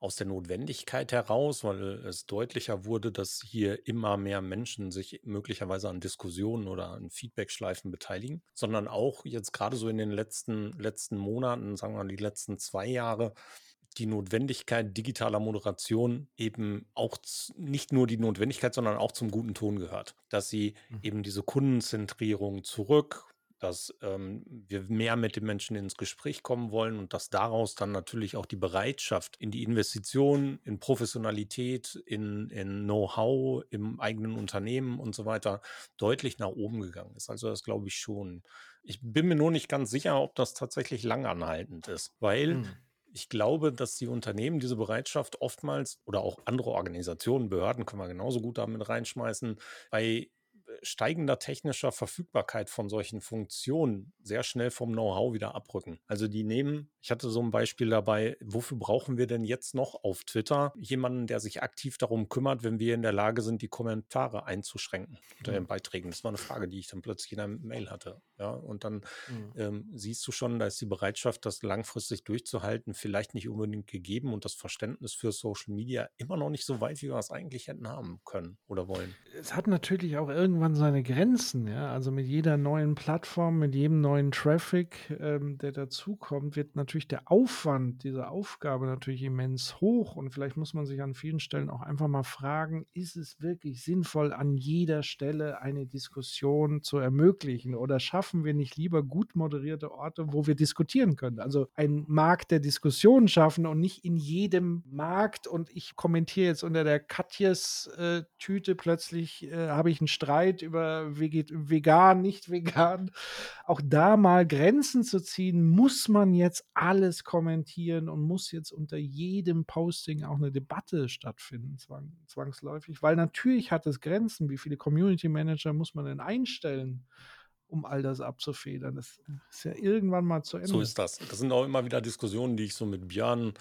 aus der Notwendigkeit heraus, weil es deutlicher wurde, dass hier immer mehr Menschen sich möglicherweise an Diskussionen oder an Feedbackschleifen beteiligen, sondern auch jetzt gerade so in den letzten, letzten Monaten, sagen wir mal die letzten zwei Jahre, die Notwendigkeit digitaler Moderation eben auch nicht nur die Notwendigkeit, sondern auch zum guten Ton gehört. Dass sie mhm. eben diese Kundenzentrierung zurück dass ähm, wir mehr mit den Menschen ins Gespräch kommen wollen und dass daraus dann natürlich auch die Bereitschaft in die Investition, in Professionalität, in, in Know-how im eigenen Unternehmen und so weiter deutlich nach oben gegangen ist. Also das glaube ich schon. Ich bin mir nur nicht ganz sicher, ob das tatsächlich langanhaltend ist, weil hm. ich glaube, dass die Unternehmen diese Bereitschaft oftmals oder auch andere Organisationen, Behörden können wir genauso gut damit reinschmeißen, bei steigender technischer Verfügbarkeit von solchen Funktionen sehr schnell vom Know-how wieder abrücken. Also die nehmen, ich hatte so ein Beispiel dabei, wofür brauchen wir denn jetzt noch auf Twitter jemanden, der sich aktiv darum kümmert, wenn wir in der Lage sind, die Kommentare einzuschränken unter den Beiträgen? Das war eine Frage, die ich dann plötzlich in einem Mail hatte. Ja, und dann mhm. ähm, siehst du schon, da ist die Bereitschaft, das langfristig durchzuhalten, vielleicht nicht unbedingt gegeben und das Verständnis für Social Media immer noch nicht so weit, wie wir es eigentlich hätten haben können oder wollen. Es hat natürlich auch irgendwann irgendwann seine Grenzen, ja. Also mit jeder neuen Plattform, mit jedem neuen Traffic, ähm, der dazukommt, wird natürlich der Aufwand dieser Aufgabe natürlich immens hoch. Und vielleicht muss man sich an vielen Stellen auch einfach mal fragen, ist es wirklich sinnvoll, an jeder Stelle eine Diskussion zu ermöglichen? Oder schaffen wir nicht lieber gut moderierte Orte, wo wir diskutieren können? Also ein Markt der Diskussion schaffen und nicht in jedem Markt und ich kommentiere jetzt unter der Katjes äh, plötzlich äh, habe ich einen Streit Streit über vegan, nicht vegan. Auch da mal Grenzen zu ziehen, muss man jetzt alles kommentieren und muss jetzt unter jedem Posting auch eine Debatte stattfinden, zwang, zwangsläufig, weil natürlich hat es Grenzen. Wie viele Community Manager muss man denn einstellen? um all das abzufedern. Das ist ja irgendwann mal zu Ende. So ist das. Das sind auch immer wieder Diskussionen, die ich so mit Björn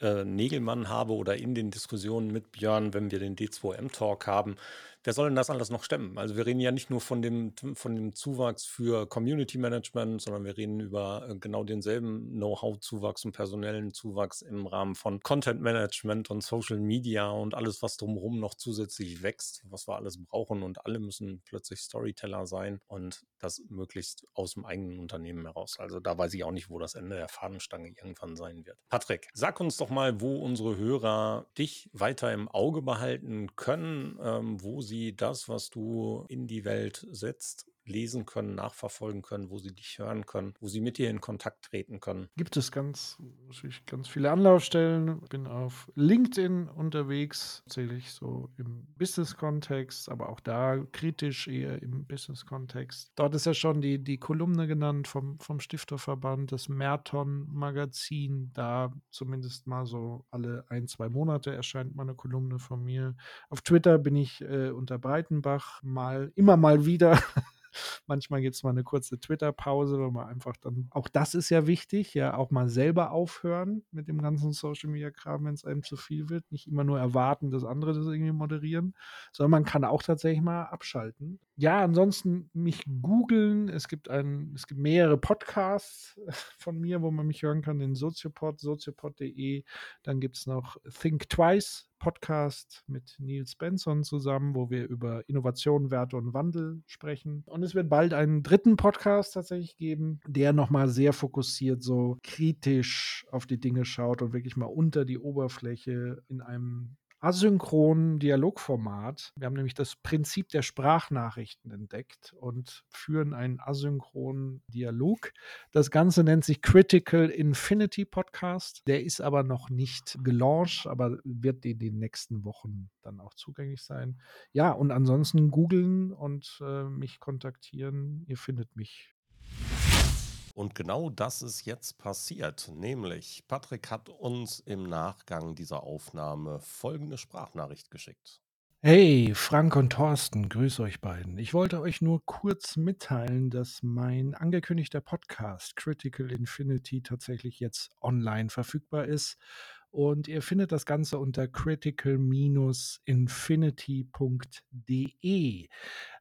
äh, Negelmann habe oder in den Diskussionen mit Björn, wenn wir den D2M-Talk haben wer soll denn das alles noch stemmen? Also wir reden ja nicht nur von dem, von dem Zuwachs für Community Management, sondern wir reden über äh, genau denselben Know-how-Zuwachs und personellen Zuwachs im Rahmen von Content Management und Social Media und alles, was drumherum noch zusätzlich wächst, was wir alles brauchen und alle müssen plötzlich Storyteller sein und das möglichst aus dem eigenen Unternehmen heraus. Also da weiß ich auch nicht, wo das Ende der Fahnenstange irgendwann sein wird. Patrick, sag uns doch mal, wo unsere Hörer dich weiter im Auge behalten können, ähm, wo sie sie das, was du in die Welt setzt, lesen können, nachverfolgen können, wo sie dich hören können, wo sie mit dir in Kontakt treten können? Gibt es ganz, ganz viele Anlaufstellen. Bin auf LinkedIn unterwegs, zähle ich so im Business-Kontext, aber auch da kritisch eher im Business-Kontext. Dort ist ja schon die, die Kolumne genannt vom, vom Stifterverband, das Merton-Magazin. Da zumindest mal so alle ein, zwei Monate erscheint mal eine Kolumne von mir. Auf Twitter bin ich äh, unter Breitenbach mal, immer mal wieder Manchmal gibt es mal eine kurze Twitter-Pause, wo man einfach dann, auch das ist ja wichtig, ja, auch mal selber aufhören mit dem ganzen Social Media-Kram, wenn es einem zu viel wird. Nicht immer nur erwarten, dass andere das irgendwie moderieren, sondern man kann auch tatsächlich mal abschalten. Ja, ansonsten mich googeln. Es gibt ein, es gibt mehrere Podcasts von mir, wo man mich hören kann, den Soziopod, soziopod.de. Dann gibt es noch Think Twice Podcast mit Nils Benson zusammen, wo wir über Innovation, Werte und Wandel sprechen. Und es wird bald einen dritten Podcast tatsächlich geben, der nochmal sehr fokussiert, so kritisch auf die Dinge schaut und wirklich mal unter die Oberfläche in einem asynchronen Dialogformat. Wir haben nämlich das Prinzip der Sprachnachrichten entdeckt und führen einen asynchronen Dialog. Das Ganze nennt sich Critical Infinity Podcast. Der ist aber noch nicht gelauncht, aber wird in den nächsten Wochen dann auch zugänglich sein. Ja, und ansonsten googeln und äh, mich kontaktieren. Ihr findet mich und genau das ist jetzt passiert, nämlich Patrick hat uns im Nachgang dieser Aufnahme folgende Sprachnachricht geschickt. Hey, Frank und Thorsten, grüß euch beiden. Ich wollte euch nur kurz mitteilen, dass mein angekündigter Podcast Critical Infinity tatsächlich jetzt online verfügbar ist. Und ihr findet das Ganze unter critical-infinity.de.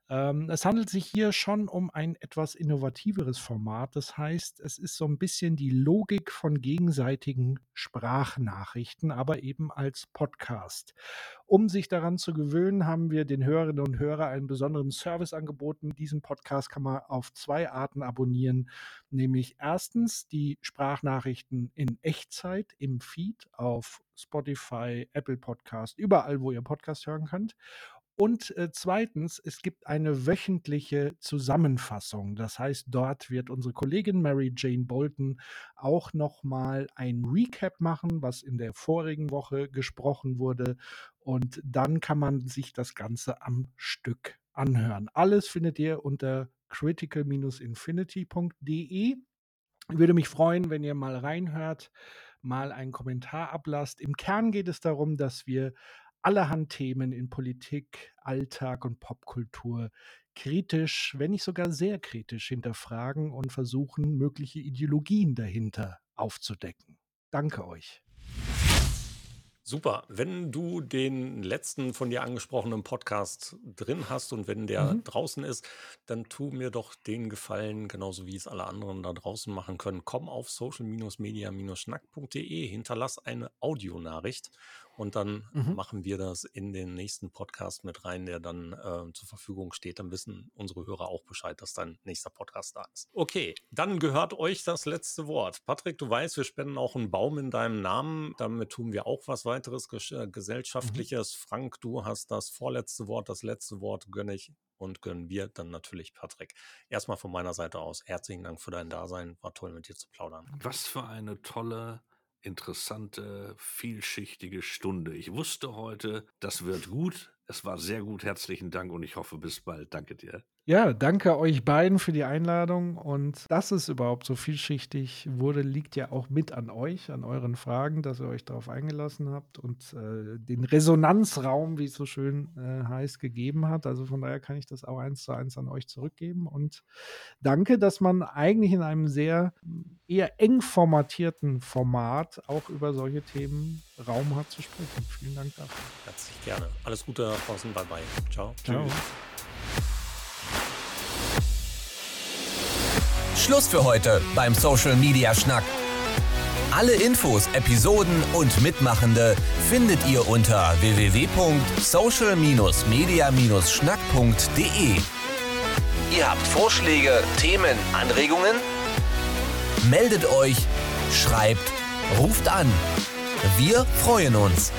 Ähm, es handelt sich hier schon um ein etwas innovativeres Format. Das heißt, es ist so ein bisschen die Logik von gegenseitigen Sprachnachrichten, aber eben als Podcast. Um sich daran zu gewöhnen, haben wir den Hörerinnen und Hörern einen besonderen Service angeboten. Diesen Podcast kann man auf zwei Arten abonnieren, nämlich erstens die Sprachnachrichten in Echtzeit im Feed auf Spotify, Apple Podcast, überall, wo ihr Podcast hören könnt. Und äh, zweitens, es gibt eine wöchentliche Zusammenfassung. Das heißt, dort wird unsere Kollegin Mary Jane Bolton auch nochmal ein Recap machen, was in der vorigen Woche gesprochen wurde. Und dann kann man sich das Ganze am Stück anhören. Alles findet ihr unter critical-infinity.de. Ich würde mich freuen, wenn ihr mal reinhört, mal einen Kommentar ablasst. Im Kern geht es darum, dass wir allerhand Themen in Politik, Alltag und Popkultur kritisch, wenn nicht sogar sehr kritisch hinterfragen und versuchen, mögliche Ideologien dahinter aufzudecken. Danke euch. Super. Wenn du den letzten von dir angesprochenen Podcast drin hast und wenn der mhm. draußen ist, dann tu mir doch den Gefallen, genauso wie es alle anderen da draußen machen können. Komm auf social-media-schnack.de, hinterlass eine Audionachricht und dann mhm. machen wir das in den nächsten Podcast mit rein, der dann äh, zur Verfügung steht. Dann wissen unsere Hörer auch Bescheid, dass dein nächster Podcast da ist. Okay, dann gehört euch das letzte Wort. Patrick, du weißt, wir spenden auch einen Baum in deinem Namen. Damit tun wir auch was weiteres äh, mhm. Gesellschaftliches. Mhm. Frank, du hast das vorletzte Wort, das letzte Wort gönne ich und gönnen wir dann natürlich Patrick. Erstmal von meiner Seite aus herzlichen Dank für dein Dasein. War toll mit dir zu plaudern. Was für eine tolle interessante, vielschichtige Stunde. Ich wusste heute, das wird gut. Es war sehr gut. Herzlichen Dank und ich hoffe, bis bald. Danke dir. Ja, danke euch beiden für die Einladung. Und dass es überhaupt so vielschichtig wurde, liegt ja auch mit an euch, an euren Fragen, dass ihr euch darauf eingelassen habt und äh, den Resonanzraum, wie es so schön äh, heißt, gegeben hat. Also von daher kann ich das auch eins zu eins an euch zurückgeben. Und danke, dass man eigentlich in einem sehr eher eng formatierten Format auch über solche Themen Raum hat zu sprechen. Vielen Dank dafür. Herzlich gerne. Alles Gute draußen. Bye bye. Ciao. Ciao. Tschüss. Schluss für heute beim Social Media Schnack. Alle Infos, Episoden und Mitmachende findet ihr unter www.social-media-schnack.de. Ihr habt Vorschläge, Themen, Anregungen? Meldet euch, schreibt, ruft an. Wir freuen uns.